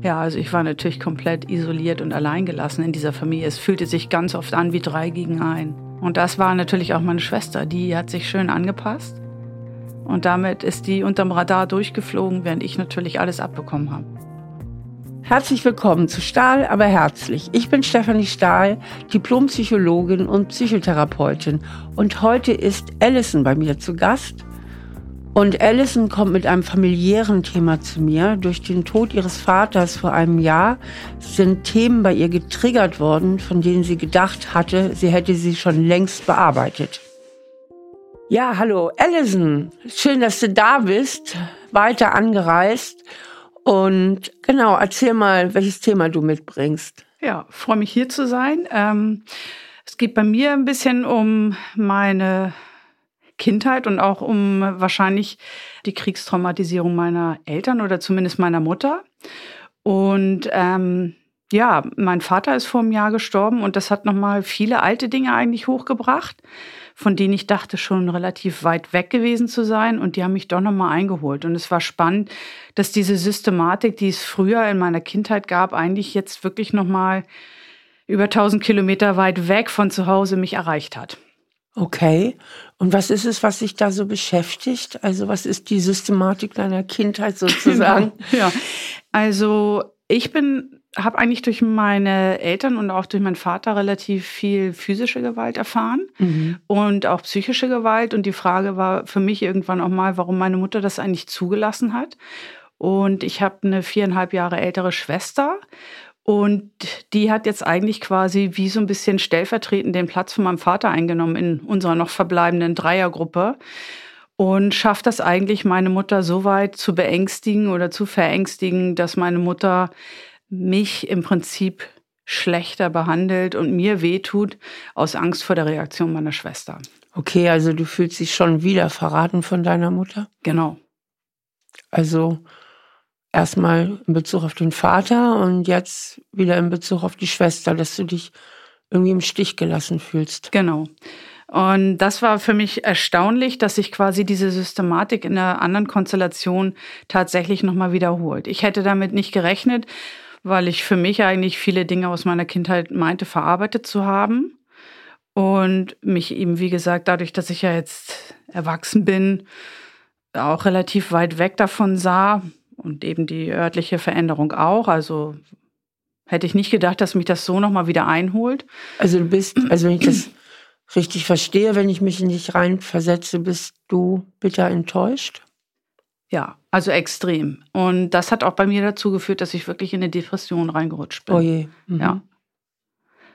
Ja, also ich war natürlich komplett isoliert und alleingelassen in dieser Familie. Es fühlte sich ganz oft an wie drei gegen ein. Und das war natürlich auch meine Schwester. Die hat sich schön angepasst. Und damit ist die unterm Radar durchgeflogen, während ich natürlich alles abbekommen habe. Herzlich willkommen zu Stahl, aber herzlich. Ich bin Stefanie Stahl, Diplompsychologin und Psychotherapeutin. Und heute ist Alison bei mir zu Gast. Und Allison kommt mit einem familiären Thema zu mir. Durch den Tod ihres Vaters vor einem Jahr sind Themen bei ihr getriggert worden, von denen sie gedacht hatte, sie hätte sie schon längst bearbeitet. Ja, hallo Allison. Schön, dass du da bist. Weiter angereist. Und genau, erzähl mal, welches Thema du mitbringst. Ja, freue mich hier zu sein. Ähm, es geht bei mir ein bisschen um meine Kindheit und auch um wahrscheinlich die Kriegstraumatisierung meiner Eltern oder zumindest meiner Mutter. Und ähm, ja, mein Vater ist vor einem Jahr gestorben und das hat nochmal viele alte Dinge eigentlich hochgebracht, von denen ich dachte schon relativ weit weg gewesen zu sein und die haben mich doch nochmal eingeholt. Und es war spannend, dass diese Systematik, die es früher in meiner Kindheit gab, eigentlich jetzt wirklich nochmal über 1000 Kilometer weit weg von zu Hause mich erreicht hat. Okay. Und was ist es, was sich da so beschäftigt? Also was ist die Systematik deiner Kindheit sozusagen? ja, also ich bin habe eigentlich durch meine Eltern und auch durch meinen Vater relativ viel physische Gewalt erfahren mhm. und auch psychische Gewalt. Und die Frage war für mich irgendwann auch mal, warum meine Mutter das eigentlich zugelassen hat. Und ich habe eine viereinhalb Jahre ältere Schwester und die hat jetzt eigentlich quasi wie so ein bisschen stellvertretend den Platz von meinem Vater eingenommen in unserer noch verbleibenden Dreiergruppe und schafft das eigentlich, meine Mutter so weit zu beängstigen oder zu verängstigen, dass meine Mutter mich im Prinzip schlechter behandelt und mir wehtut aus Angst vor der Reaktion meiner Schwester. Okay, also du fühlst dich schon wieder verraten von deiner Mutter? Genau. Also erstmal in Bezug auf den Vater und jetzt wieder in Bezug auf die Schwester, dass du dich irgendwie im Stich gelassen fühlst. Genau. Und das war für mich erstaunlich, dass sich quasi diese Systematik in einer anderen Konstellation tatsächlich nochmal wiederholt. Ich hätte damit nicht gerechnet, weil ich für mich eigentlich viele Dinge aus meiner Kindheit meinte, verarbeitet zu haben. Und mich eben, wie gesagt, dadurch, dass ich ja jetzt erwachsen bin, auch relativ weit weg davon sah, und eben die örtliche Veränderung auch. Also hätte ich nicht gedacht, dass mich das so nochmal wieder einholt. Also du bist, also wenn ich das richtig verstehe, wenn ich mich in dich reinversetze, bist du bitter enttäuscht? Ja, also extrem. Und das hat auch bei mir dazu geführt, dass ich wirklich in eine Depression reingerutscht bin. Oh je. Mhm. Ja.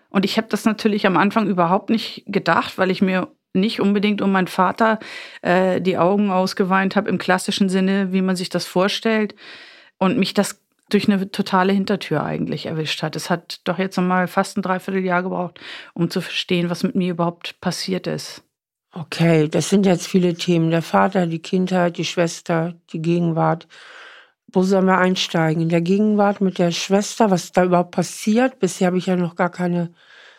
Und ich habe das natürlich am Anfang überhaupt nicht gedacht, weil ich mir nicht unbedingt um meinen Vater äh, die Augen ausgeweint habe im klassischen Sinne, wie man sich das vorstellt. Und mich das durch eine totale Hintertür eigentlich erwischt hat. Es hat doch jetzt nochmal fast ein Dreivierteljahr gebraucht, um zu verstehen, was mit mir überhaupt passiert ist. Okay, das sind jetzt viele Themen. Der Vater, die Kindheit, die Schwester, die Gegenwart. Wo sollen wir einsteigen? In der Gegenwart mit der Schwester, was da überhaupt passiert? Bisher habe ich ja noch gar keine,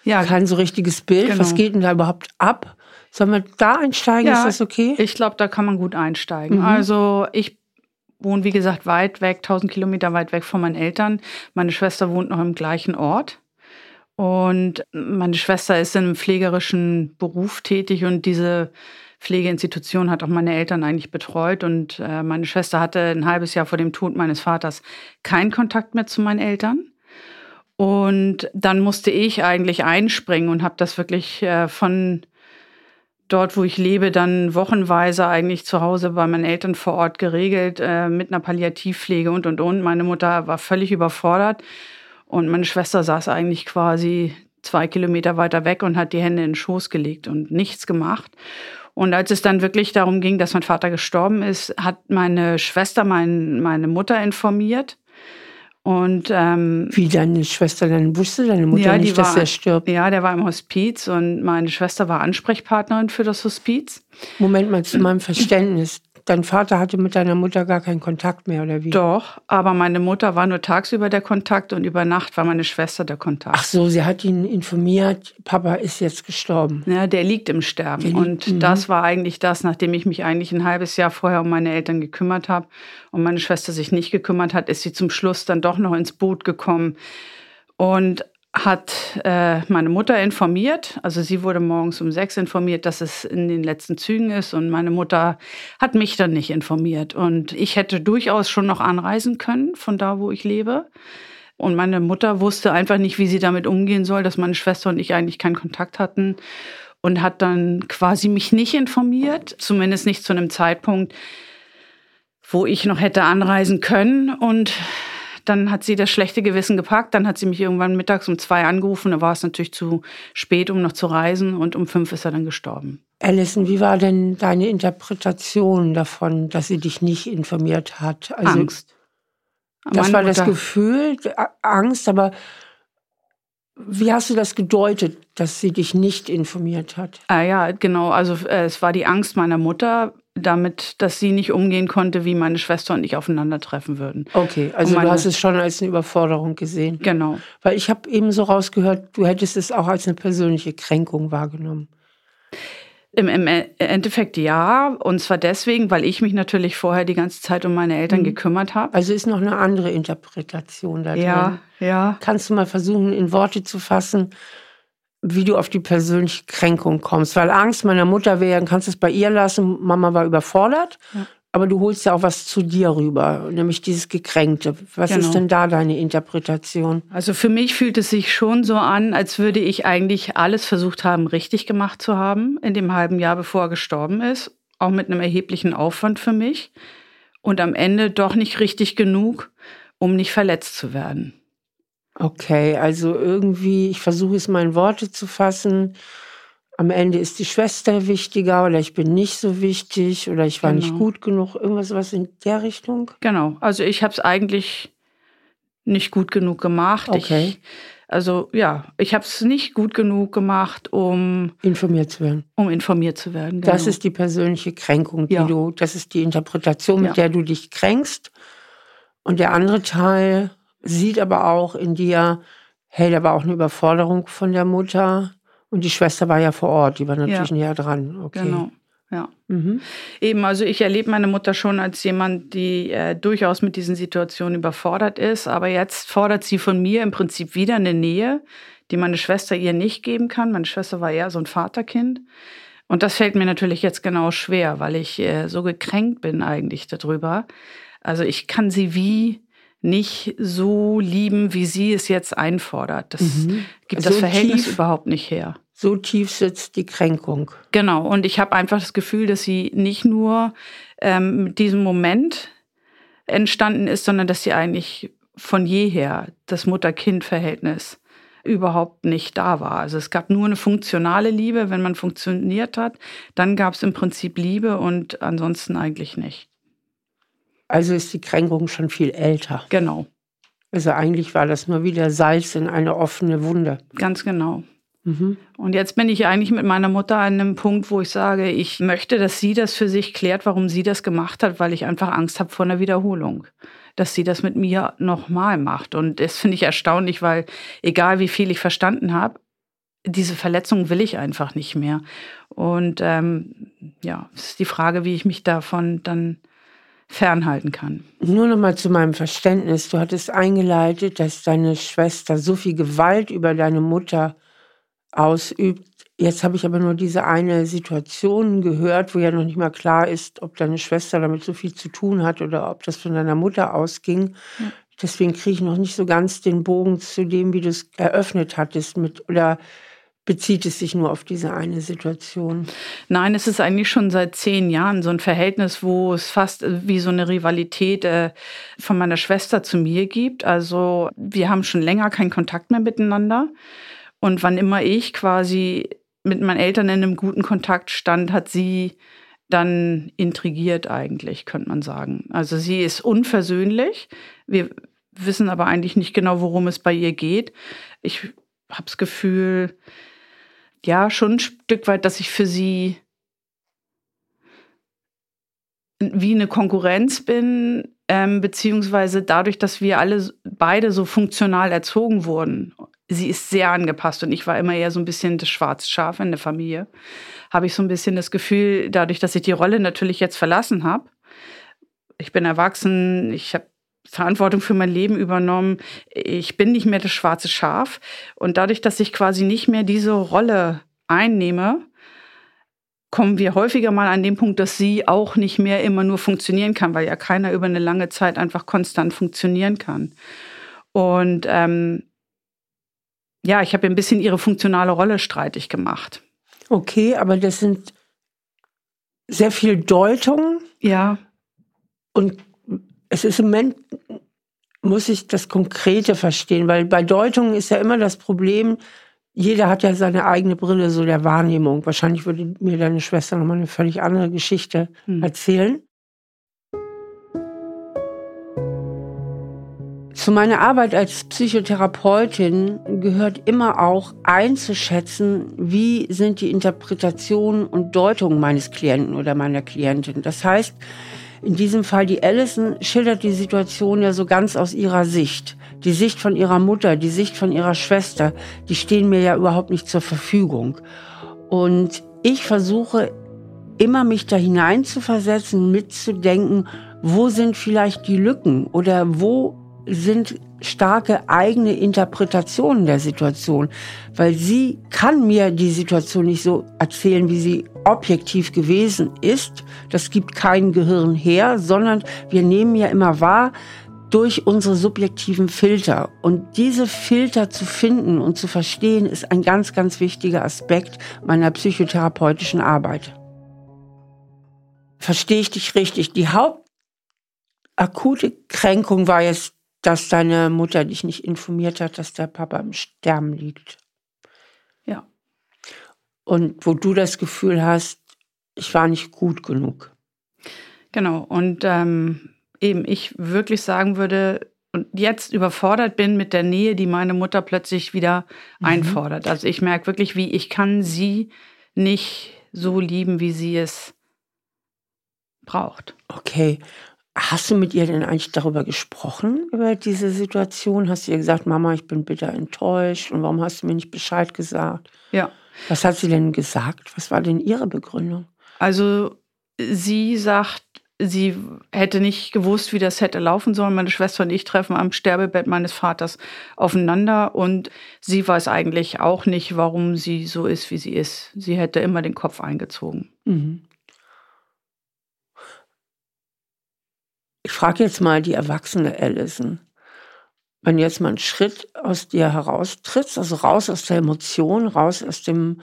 ja, kein so richtiges Bild. Genau. Was geht denn da überhaupt ab? Sollen wir da einsteigen? Ja, ist das okay? Ich glaube, da kann man gut einsteigen. Mhm. Also ich wohne, wie gesagt, weit weg, 1000 Kilometer weit weg von meinen Eltern. Meine Schwester wohnt noch im gleichen Ort. Und meine Schwester ist in einem pflegerischen Beruf tätig und diese Pflegeinstitution hat auch meine Eltern eigentlich betreut. Und äh, meine Schwester hatte ein halbes Jahr vor dem Tod meines Vaters keinen Kontakt mehr zu meinen Eltern. Und dann musste ich eigentlich einspringen und habe das wirklich äh, von dort, wo ich lebe, dann wochenweise eigentlich zu Hause bei meinen Eltern vor Ort geregelt, äh, mit einer Palliativpflege und, und, und. Meine Mutter war völlig überfordert und meine Schwester saß eigentlich quasi zwei Kilometer weiter weg und hat die Hände in den Schoß gelegt und nichts gemacht. Und als es dann wirklich darum ging, dass mein Vater gestorben ist, hat meine Schwester mein, meine Mutter informiert. Und ähm, wie deine Schwester dann wusste deine Mutter ja, nicht, war, dass er stirbt? Ja, der war im Hospiz und meine Schwester war Ansprechpartnerin für das Hospiz. Moment mal zu meinem Verständnis. Dein Vater hatte mit deiner Mutter gar keinen Kontakt mehr, oder wie? Doch, aber meine Mutter war nur tagsüber der Kontakt und über Nacht war meine Schwester der Kontakt. Ach so, sie hat ihn informiert, Papa ist jetzt gestorben. Ja, der liegt im Sterben. Liegt, und mhm. das war eigentlich das, nachdem ich mich eigentlich ein halbes Jahr vorher um meine Eltern gekümmert habe und meine Schwester sich nicht gekümmert hat, ist sie zum Schluss dann doch noch ins Boot gekommen. Und hat äh, meine Mutter informiert. Also sie wurde morgens um sechs informiert, dass es in den letzten Zügen ist. Und meine Mutter hat mich dann nicht informiert. Und ich hätte durchaus schon noch anreisen können von da, wo ich lebe. Und meine Mutter wusste einfach nicht, wie sie damit umgehen soll, dass meine Schwester und ich eigentlich keinen Kontakt hatten. Und hat dann quasi mich nicht informiert, zumindest nicht zu einem Zeitpunkt, wo ich noch hätte anreisen können. Und dann hat sie das schlechte Gewissen gepackt. Dann hat sie mich irgendwann mittags um zwei angerufen. Da war es natürlich zu spät, um noch zu reisen. Und um fünf ist er dann gestorben. Alison, wie war denn deine Interpretation davon, dass sie dich nicht informiert hat? Also, Angst. Das war das Gefühl, Angst, aber wie hast du das gedeutet, dass sie dich nicht informiert hat? Ah ja, genau. Also äh, es war die Angst meiner Mutter, damit, dass sie nicht umgehen konnte, wie meine Schwester und ich aufeinandertreffen würden. Okay, also meine, du hast es schon als eine Überforderung gesehen. Genau. Weil ich habe eben so rausgehört, du hättest es auch als eine persönliche Kränkung wahrgenommen. Im, Im, Endeffekt ja, und zwar deswegen, weil ich mich natürlich vorher die ganze Zeit um meine Eltern mhm. gekümmert habe. Also ist noch eine andere Interpretation da drin. Ja, ja. Kannst du mal versuchen, in Worte zu fassen, wie du auf die persönliche Kränkung kommst. Weil Angst meiner Mutter wäre, kannst du es bei ihr lassen, Mama war überfordert. Ja. Aber du holst ja auch was zu dir rüber, nämlich dieses Gekränkte. Was genau. ist denn da deine Interpretation? Also für mich fühlt es sich schon so an, als würde ich eigentlich alles versucht haben, richtig gemacht zu haben in dem halben Jahr, bevor er gestorben ist. Auch mit einem erheblichen Aufwand für mich. Und am Ende doch nicht richtig genug, um nicht verletzt zu werden. Okay, also irgendwie, ich versuche es mal in Worte zu fassen. Am Ende ist die Schwester wichtiger oder ich bin nicht so wichtig oder ich war genau. nicht gut genug. Irgendwas was in der Richtung? Genau, also ich habe es eigentlich nicht gut genug gemacht. Okay. Ich, also ja, ich habe es nicht gut genug gemacht, um informiert zu werden. Um informiert zu werden. Genau. Das ist die persönliche Kränkung, die ja. du, das ist die Interpretation, mit ja. der du dich kränkst. Und der andere Teil sieht aber auch in dir, hey, da war auch eine Überforderung von der Mutter. Und die Schwester war ja vor Ort, die war natürlich ja. näher dran. Okay. Genau. Ja. Mhm. Eben, also ich erlebe meine Mutter schon als jemand, die äh, durchaus mit diesen Situationen überfordert ist. Aber jetzt fordert sie von mir im Prinzip wieder eine Nähe, die meine Schwester ihr nicht geben kann. Meine Schwester war eher so ein Vaterkind. Und das fällt mir natürlich jetzt genau schwer, weil ich äh, so gekränkt bin eigentlich darüber. Also ich kann sie wie nicht so lieben, wie sie es jetzt einfordert. Das mhm. gibt so das Verhältnis tief, überhaupt nicht her. So tief sitzt die Kränkung. Genau. Und ich habe einfach das Gefühl, dass sie nicht nur ähm, mit diesem Moment entstanden ist, sondern dass sie eigentlich von jeher das Mutter-Kind-Verhältnis überhaupt nicht da war. Also es gab nur eine funktionale Liebe, wenn man funktioniert hat. Dann gab es im Prinzip Liebe und ansonsten eigentlich nicht. Also ist die Kränkung schon viel älter. Genau. Also eigentlich war das nur wieder Salz in eine offene Wunde. Ganz genau. Mhm. Und jetzt bin ich eigentlich mit meiner Mutter an einem Punkt, wo ich sage, ich möchte, dass sie das für sich klärt, warum sie das gemacht hat, weil ich einfach Angst habe vor einer Wiederholung. Dass sie das mit mir nochmal macht. Und das finde ich erstaunlich, weil egal wie viel ich verstanden habe, diese Verletzung will ich einfach nicht mehr. Und ähm, ja, es ist die Frage, wie ich mich davon dann fernhalten kann. Nur noch mal zu meinem Verständnis. Du hattest eingeleitet, dass deine Schwester so viel Gewalt über deine Mutter ausübt. Jetzt habe ich aber nur diese eine Situation gehört, wo ja noch nicht mal klar ist, ob deine Schwester damit so viel zu tun hat oder ob das von deiner Mutter ausging. Ja. Deswegen kriege ich noch nicht so ganz den Bogen zu dem, wie du es eröffnet hattest mit oder bezieht es sich nur auf diese eine Situation? Nein, es ist eigentlich schon seit zehn Jahren so ein Verhältnis, wo es fast äh, wie so eine Rivalität äh, von meiner Schwester zu mir gibt. Also wir haben schon länger keinen Kontakt mehr miteinander. Und wann immer ich quasi mit meinen Eltern in einem guten Kontakt stand, hat sie dann intrigiert eigentlich, könnte man sagen. Also sie ist unversöhnlich. Wir wissen aber eigentlich nicht genau, worum es bei ihr geht. Ich habe das Gefühl, ja, schon ein Stück weit, dass ich für sie wie eine Konkurrenz bin, ähm, beziehungsweise dadurch, dass wir alle beide so funktional erzogen wurden. Sie ist sehr angepasst und ich war immer eher so ein bisschen das schwarze Schaf in der Familie. Habe ich so ein bisschen das Gefühl, dadurch, dass ich die Rolle natürlich jetzt verlassen habe, ich bin erwachsen, ich habe Verantwortung für mein Leben übernommen. Ich bin nicht mehr das schwarze Schaf. Und dadurch, dass ich quasi nicht mehr diese Rolle einnehme, kommen wir häufiger mal an den Punkt, dass sie auch nicht mehr immer nur funktionieren kann, weil ja keiner über eine lange Zeit einfach konstant funktionieren kann. Und ähm, ja, ich habe ein bisschen ihre funktionale Rolle streitig gemacht. Okay, aber das sind sehr viel Deutungen. Ja. Und es ist im Moment, muss ich das Konkrete verstehen, weil bei Deutungen ist ja immer das Problem, jeder hat ja seine eigene Brille so der Wahrnehmung. Wahrscheinlich würde mir deine Schwester nochmal eine völlig andere Geschichte hm. erzählen. Zu meiner Arbeit als Psychotherapeutin gehört immer auch einzuschätzen, wie sind die Interpretationen und Deutungen meines Klienten oder meiner Klientin. Das heißt, in diesem Fall die Allison schildert die Situation ja so ganz aus ihrer Sicht. Die Sicht von ihrer Mutter, die Sicht von ihrer Schwester, die stehen mir ja überhaupt nicht zur Verfügung. Und ich versuche immer mich da hinein zu versetzen, mitzudenken, wo sind vielleicht die Lücken oder wo sind starke eigene Interpretationen der Situation, weil sie kann mir die Situation nicht so erzählen, wie sie objektiv gewesen ist. Das gibt kein Gehirn her, sondern wir nehmen ja immer wahr durch unsere subjektiven Filter. Und diese Filter zu finden und zu verstehen, ist ein ganz, ganz wichtiger Aspekt meiner psychotherapeutischen Arbeit. Verstehe ich dich richtig? Die hauptakute Kränkung war jetzt dass deine Mutter dich nicht informiert hat, dass der Papa im Sterben liegt. Und wo du das Gefühl hast, ich war nicht gut genug. Genau. Und ähm, eben ich wirklich sagen würde, und jetzt überfordert bin mit der Nähe, die meine Mutter plötzlich wieder mhm. einfordert. Also ich merke wirklich, wie ich kann sie nicht so lieben, wie sie es braucht. Okay. Hast du mit ihr denn eigentlich darüber gesprochen, über diese Situation? Hast du ihr gesagt, Mama, ich bin bitter enttäuscht und warum hast du mir nicht Bescheid gesagt? Ja. Was hat sie denn gesagt? Was war denn ihre Begründung? Also sie sagt, sie hätte nicht gewusst, wie das hätte laufen sollen. Meine Schwester und ich treffen am Sterbebett meines Vaters aufeinander und sie weiß eigentlich auch nicht, warum sie so ist, wie sie ist. Sie hätte immer den Kopf eingezogen. Mhm. Ich frage jetzt mal die erwachsene Allison. Wenn jetzt mal einen Schritt aus dir heraustrittst, also raus aus der Emotion, raus aus dem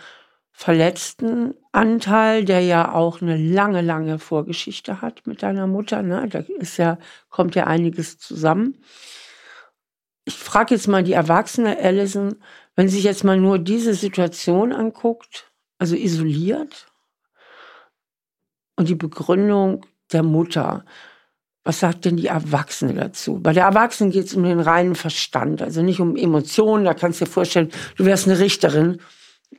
verletzten Anteil, der ja auch eine lange, lange Vorgeschichte hat mit deiner Mutter, ne? da ist ja, kommt ja einiges zusammen. Ich frage jetzt mal die erwachsene Allison, wenn sie sich jetzt mal nur diese Situation anguckt, also isoliert, und die Begründung der Mutter, was sagt denn die Erwachsene dazu? Bei der Erwachsenen geht es um den reinen Verstand, also nicht um Emotionen. Da kannst du dir vorstellen, du wärst eine Richterin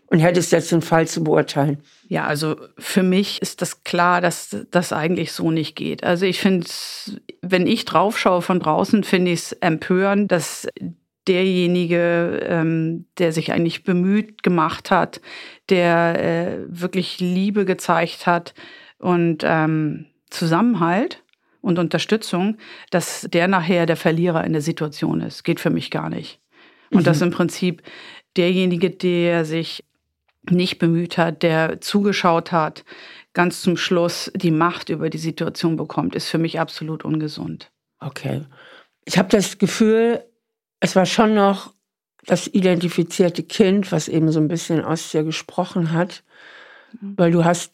und hättest jetzt den Fall zu beurteilen. Ja, also für mich ist das klar, dass das eigentlich so nicht geht. Also ich finde, wenn ich draufschaue von draußen, finde ich es empörend, dass derjenige, ähm, der sich eigentlich bemüht gemacht hat, der äh, wirklich Liebe gezeigt hat und ähm, Zusammenhalt, und Unterstützung, dass der nachher der Verlierer in der Situation ist. Geht für mich gar nicht. Und mhm. dass im Prinzip derjenige, der sich nicht bemüht hat, der zugeschaut hat, ganz zum Schluss die Macht über die Situation bekommt, ist für mich absolut ungesund. Okay. Ich habe das Gefühl, es war schon noch das identifizierte Kind, was eben so ein bisschen aus dir gesprochen hat, mhm. weil du hast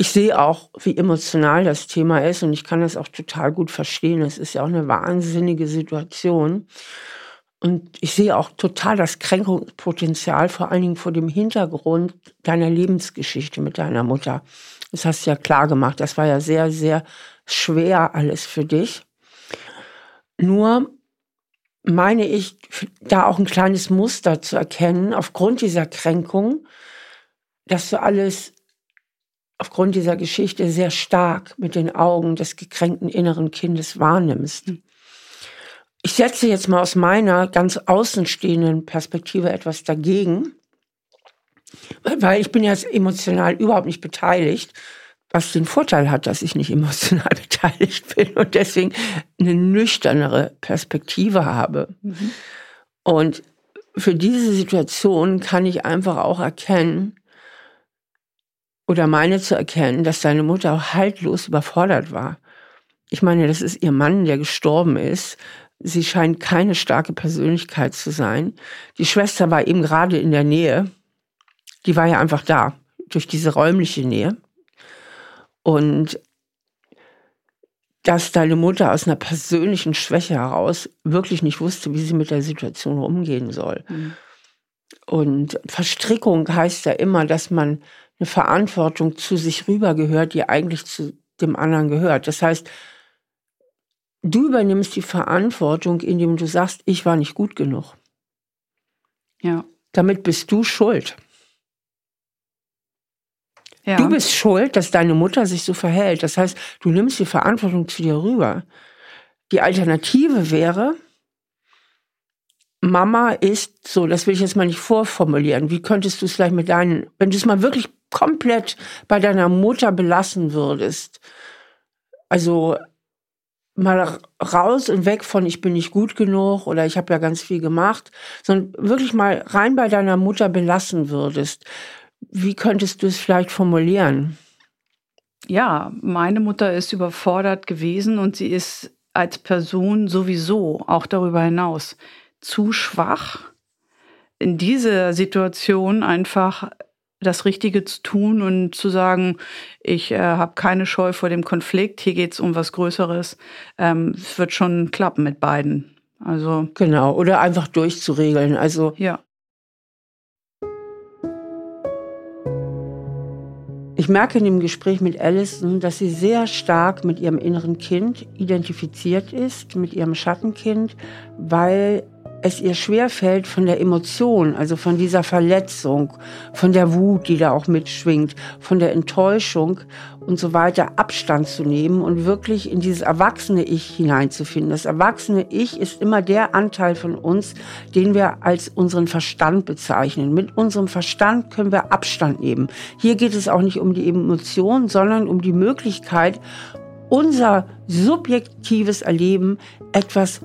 ich sehe auch, wie emotional das Thema ist und ich kann das auch total gut verstehen. Es ist ja auch eine wahnsinnige Situation. Und ich sehe auch total das Kränkungspotenzial, vor allen Dingen vor dem Hintergrund deiner Lebensgeschichte mit deiner Mutter. Das hast du ja klar gemacht. Das war ja sehr, sehr schwer alles für dich. Nur meine ich, da auch ein kleines Muster zu erkennen, aufgrund dieser Kränkung, dass du alles aufgrund dieser Geschichte sehr stark mit den Augen des gekränkten inneren Kindes wahrnimmst. Ich setze jetzt mal aus meiner ganz außenstehenden Perspektive etwas dagegen, weil ich bin jetzt emotional überhaupt nicht beteiligt, was den Vorteil hat, dass ich nicht emotional beteiligt bin und deswegen eine nüchternere Perspektive habe. Mhm. Und für diese Situation kann ich einfach auch erkennen, oder meine zu erkennen, dass deine Mutter auch haltlos überfordert war. Ich meine, das ist ihr Mann, der gestorben ist. Sie scheint keine starke Persönlichkeit zu sein. Die Schwester war eben gerade in der Nähe. Die war ja einfach da, durch diese räumliche Nähe. Und dass deine Mutter aus einer persönlichen Schwäche heraus wirklich nicht wusste, wie sie mit der Situation umgehen soll. Mhm. Und Verstrickung heißt ja immer, dass man eine Verantwortung zu sich rüber gehört, die eigentlich zu dem anderen gehört. Das heißt, du übernimmst die Verantwortung, indem du sagst, ich war nicht gut genug. Ja. Damit bist du schuld. Ja. Du bist schuld, dass deine Mutter sich so verhält. Das heißt, du nimmst die Verantwortung zu dir rüber. Die Alternative wäre, Mama ist so, das will ich jetzt mal nicht vorformulieren. Wie könntest du es vielleicht mit deinen, wenn du es mal wirklich komplett bei deiner Mutter belassen würdest, also mal raus und weg von ich bin nicht gut genug oder ich habe ja ganz viel gemacht, sondern wirklich mal rein bei deiner Mutter belassen würdest, wie könntest du es vielleicht formulieren? Ja, meine Mutter ist überfordert gewesen und sie ist als Person sowieso auch darüber hinaus zu schwach, in dieser Situation einfach das Richtige zu tun und zu sagen, ich äh, habe keine Scheu vor dem Konflikt, hier geht es um was Größeres. Ähm, es wird schon klappen mit beiden. Also genau, oder einfach durchzuregeln. Also ja. Ich merke in dem Gespräch mit Alison, dass sie sehr stark mit ihrem inneren Kind identifiziert ist, mit ihrem Schattenkind, weil es ihr schwerfällt, von der Emotion, also von dieser Verletzung, von der Wut, die da auch mitschwingt, von der Enttäuschung und so weiter Abstand zu nehmen und wirklich in dieses erwachsene Ich hineinzufinden. Das erwachsene Ich ist immer der Anteil von uns, den wir als unseren Verstand bezeichnen. Mit unserem Verstand können wir Abstand nehmen. Hier geht es auch nicht um die Emotion, sondern um die Möglichkeit, unser subjektives Erleben etwas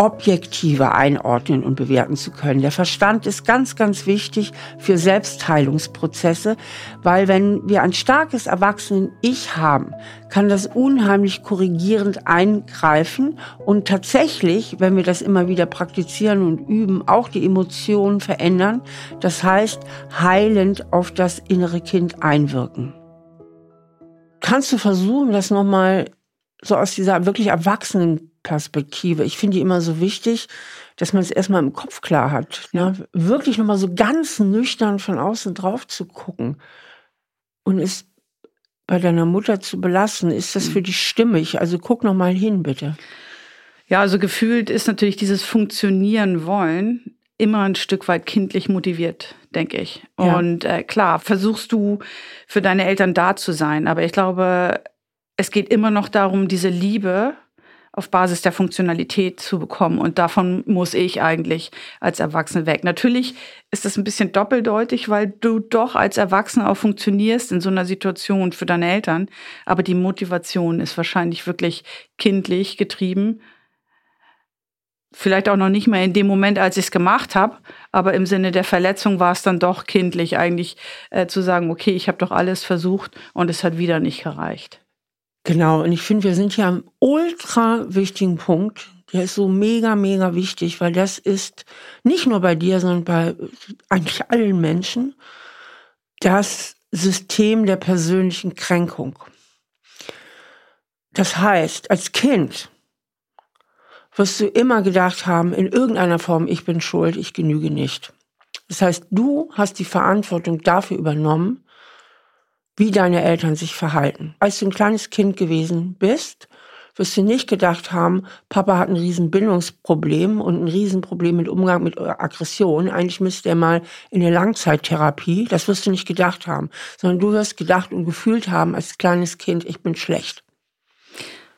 objektiver einordnen und bewerten zu können. Der Verstand ist ganz, ganz wichtig für Selbstheilungsprozesse, weil wenn wir ein starkes Erwachsenen-Ich haben, kann das unheimlich korrigierend eingreifen und tatsächlich, wenn wir das immer wieder praktizieren und üben, auch die Emotionen verändern. Das heißt, heilend auf das innere Kind einwirken. Kannst du versuchen, das nochmal so aus dieser wirklich erwachsenen Perspektive. Ich finde die immer so wichtig, dass man es erstmal im Kopf klar hat. Ne? Wirklich nochmal so ganz nüchtern von außen drauf zu gucken und es bei deiner Mutter zu belassen. Ist das mhm. für dich stimmig? Also guck nochmal hin, bitte. Ja, also gefühlt ist natürlich dieses Funktionieren wollen immer ein Stück weit kindlich motiviert, denke ich. Ja. Und äh, klar, versuchst du für deine Eltern da zu sein, aber ich glaube, es geht immer noch darum, diese Liebe auf Basis der Funktionalität zu bekommen. Und davon muss ich eigentlich als Erwachsene weg. Natürlich ist das ein bisschen doppeldeutig, weil du doch als Erwachsene auch funktionierst in so einer Situation für deine Eltern. Aber die Motivation ist wahrscheinlich wirklich kindlich getrieben. Vielleicht auch noch nicht mehr in dem Moment, als ich es gemacht habe, aber im Sinne der Verletzung war es dann doch kindlich, eigentlich äh, zu sagen, okay, ich habe doch alles versucht und es hat wieder nicht gereicht. Genau, und ich finde, wir sind hier am ultra wichtigen Punkt. Der ist so mega, mega wichtig, weil das ist nicht nur bei dir, sondern bei eigentlich allen Menschen das System der persönlichen Kränkung. Das heißt, als Kind wirst du immer gedacht haben, in irgendeiner Form, ich bin schuld, ich genüge nicht. Das heißt, du hast die Verantwortung dafür übernommen, wie deine Eltern sich verhalten. Als du ein kleines Kind gewesen bist, wirst du nicht gedacht haben, Papa hat ein riesen Bindungsproblem und ein Riesenproblem mit Umgang mit Aggression. Eigentlich müsste er mal in eine Langzeittherapie. Das wirst du nicht gedacht haben, sondern du wirst gedacht und gefühlt haben als kleines Kind, ich bin schlecht.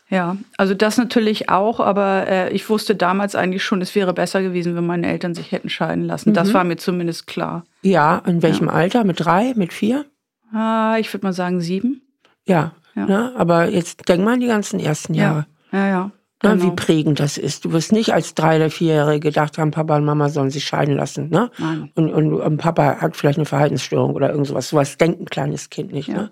Ja, also das natürlich auch, aber äh, ich wusste damals eigentlich schon, es wäre besser gewesen, wenn meine Eltern sich hätten scheiden lassen. Mhm. Das war mir zumindest klar. Ja, in welchem ja. Alter? Mit drei, mit vier? Ah, ich würde mal sagen sieben. Ja, ja. Ne? aber jetzt denk mal an die ganzen ersten Jahre. Ja, ja. ja. Ne, genau. Wie prägend das ist. Du wirst nicht als drei oder vierjährige gedacht haben, Papa und Mama sollen sich scheiden lassen. Ne? Nein. Und, und, und Papa hat vielleicht eine Verhaltensstörung oder irgendwas. Sowas denkt ein kleines Kind nicht. Ja. Ne?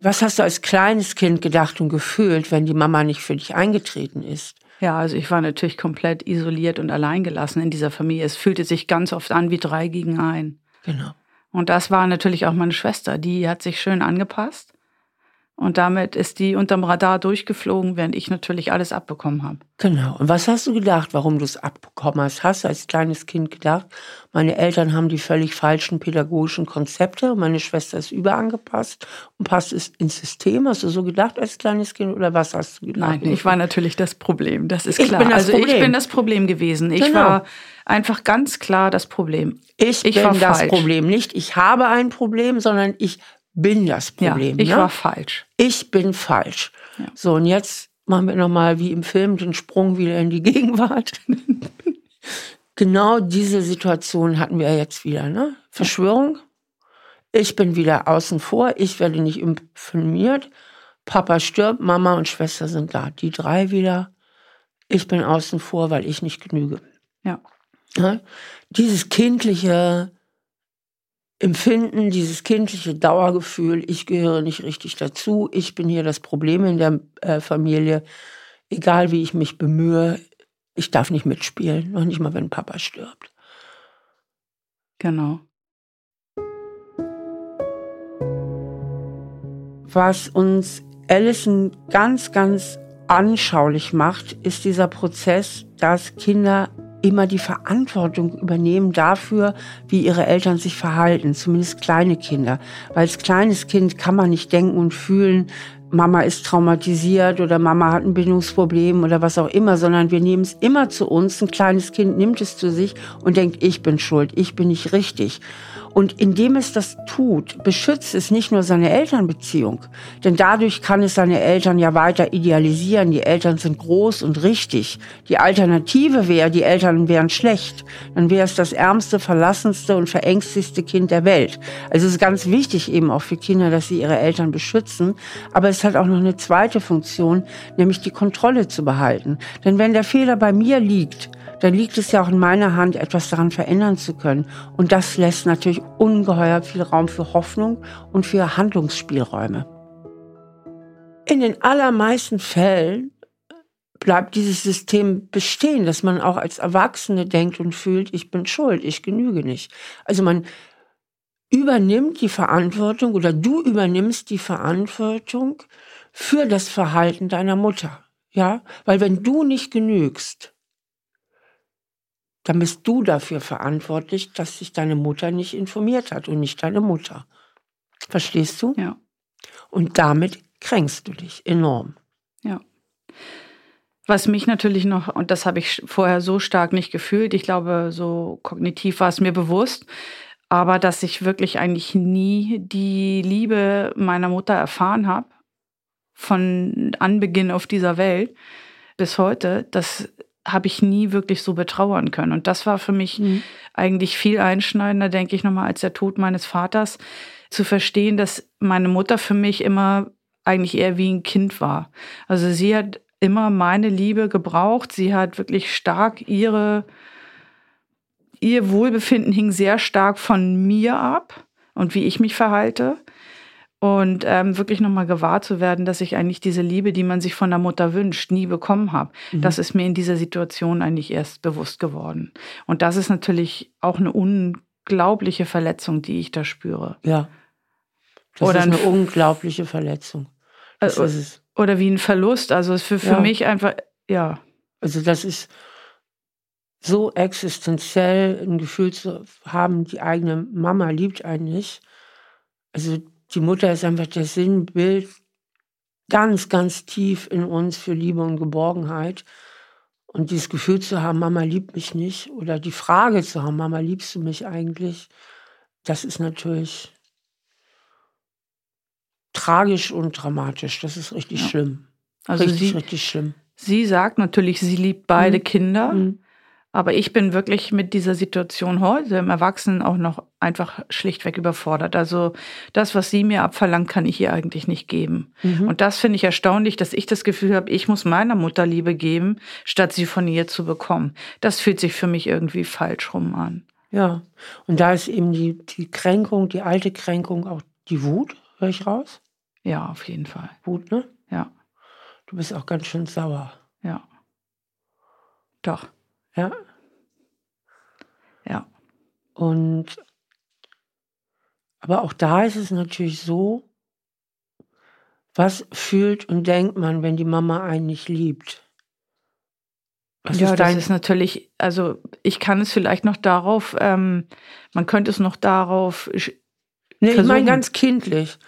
Was hast du als kleines Kind gedacht und gefühlt, wenn die Mama nicht für dich eingetreten ist? Ja, also ich war natürlich komplett isoliert und alleingelassen in dieser Familie. Es fühlte sich ganz oft an wie drei gegen ein. Genau. Und das war natürlich auch meine Schwester. Die hat sich schön angepasst. Und damit ist die unterm Radar durchgeflogen, während ich natürlich alles abbekommen habe. Genau. Und was hast du gedacht, warum du es abbekommen hast? Hast du als kleines Kind gedacht, meine Eltern haben die völlig falschen pädagogischen Konzepte, meine Schwester ist überangepasst und passt ins System? Hast du so gedacht als kleines Kind oder was hast du gedacht? Nein, ich war natürlich das Problem, das ist klar. Ich also Problem. ich bin das Problem gewesen. Ich genau. war einfach ganz klar das Problem. Ich, ich bin das falsch. Problem. Nicht ich habe ein Problem, sondern ich bin das Problem. Ja, ich ne? war falsch. Ich bin falsch. Ja. So, und jetzt machen wir nochmal wie im Film den Sprung wieder in die Gegenwart. genau diese Situation hatten wir jetzt wieder. Ne? Verschwörung. Ich bin wieder außen vor. Ich werde nicht informiert. Papa stirbt, Mama und Schwester sind da. Die drei wieder. Ich bin außen vor, weil ich nicht genüge. Ja. ja? Dieses kindliche, Empfinden, dieses kindliche Dauergefühl, ich gehöre nicht richtig dazu, ich bin hier das Problem in der äh, Familie, egal wie ich mich bemühe, ich darf nicht mitspielen, noch nicht mal, wenn Papa stirbt. Genau. Was uns Allison ganz, ganz anschaulich macht, ist dieser Prozess, dass Kinder immer die Verantwortung übernehmen dafür, wie ihre Eltern sich verhalten, zumindest kleine Kinder. Weil als kleines Kind kann man nicht denken und fühlen, Mama ist traumatisiert oder Mama hat ein Bindungsproblem oder was auch immer, sondern wir nehmen es immer zu uns. Ein kleines Kind nimmt es zu sich und denkt, ich bin schuld, ich bin nicht richtig. Und indem es das tut, beschützt es nicht nur seine Elternbeziehung, denn dadurch kann es seine Eltern ja weiter idealisieren. Die Eltern sind groß und richtig. Die Alternative wäre, die Eltern wären schlecht. Dann wäre es das ärmste, verlassenste und verängstigste Kind der Welt. Also es ist ganz wichtig eben auch für Kinder, dass sie ihre Eltern beschützen. Aber es hat auch noch eine zweite Funktion, nämlich die Kontrolle zu behalten. Denn wenn der Fehler bei mir liegt, dann liegt es ja auch in meiner Hand, etwas daran verändern zu können. Und das lässt natürlich ungeheuer viel Raum für Hoffnung und für Handlungsspielräume. In den allermeisten Fällen bleibt dieses System bestehen, dass man auch als Erwachsene denkt und fühlt, ich bin schuld, ich genüge nicht. Also man übernimmt die Verantwortung oder du übernimmst die Verantwortung für das Verhalten deiner Mutter. Ja, weil wenn du nicht genügst, dann bist du dafür verantwortlich, dass sich deine Mutter nicht informiert hat und nicht deine Mutter. Verstehst du? Ja. Und damit kränkst du dich enorm. Ja. Was mich natürlich noch, und das habe ich vorher so stark nicht gefühlt, ich glaube, so kognitiv war es mir bewusst, aber dass ich wirklich eigentlich nie die Liebe meiner Mutter erfahren habe, von Anbeginn auf dieser Welt bis heute, das habe ich nie wirklich so betrauern können. Und das war für mich mhm. eigentlich viel einschneidender, denke ich nochmal, als der Tod meines Vaters, zu verstehen, dass meine Mutter für mich immer eigentlich eher wie ein Kind war. Also sie hat immer meine Liebe gebraucht. Sie hat wirklich stark ihre, ihr Wohlbefinden hing sehr stark von mir ab und wie ich mich verhalte und ähm, wirklich nochmal gewahr zu werden, dass ich eigentlich diese Liebe, die man sich von der Mutter wünscht, nie bekommen habe. Mhm. Das ist mir in dieser Situation eigentlich erst bewusst geworden. Und das ist natürlich auch eine unglaubliche Verletzung, die ich da spüre. Ja. Das oder ist eine unglaubliche Verletzung. Das äh, ist oder wie ein Verlust. Also es für, für ja. mich einfach, ja. Also das ist so existenziell ein Gefühl zu haben, die eigene Mama liebt einen nicht. Also die Mutter ist einfach das Sinnbild ganz, ganz tief in uns für Liebe und Geborgenheit. Und dieses Gefühl zu haben, Mama liebt mich nicht, oder die Frage zu haben, Mama, liebst du mich eigentlich, das ist natürlich tragisch und dramatisch. Das ist richtig ja. schlimm. Also richtig, sie, richtig schlimm. Sie sagt natürlich, sie liebt beide mhm. Kinder. Mhm. Aber ich bin wirklich mit dieser Situation heute im Erwachsenen auch noch einfach schlichtweg überfordert. Also das, was sie mir abverlangt, kann ich ihr eigentlich nicht geben. Mhm. Und das finde ich erstaunlich, dass ich das Gefühl habe, ich muss meiner Mutter Liebe geben, statt sie von ihr zu bekommen. Das fühlt sich für mich irgendwie falsch rum an. Ja, und da ist eben die, die Kränkung, die alte Kränkung, auch die Wut, höre ich raus? Ja, auf jeden Fall. Wut, ne? Ja. Du bist auch ganz schön sauer. Ja. Doch. Ja. Ja. Und aber auch da ist es natürlich so, was fühlt und denkt man, wenn die Mama einen nicht liebt? Was ja, ist das ist natürlich, also ich kann es vielleicht noch darauf, ähm, man könnte es noch darauf. Nee, ich meine ganz kindlich.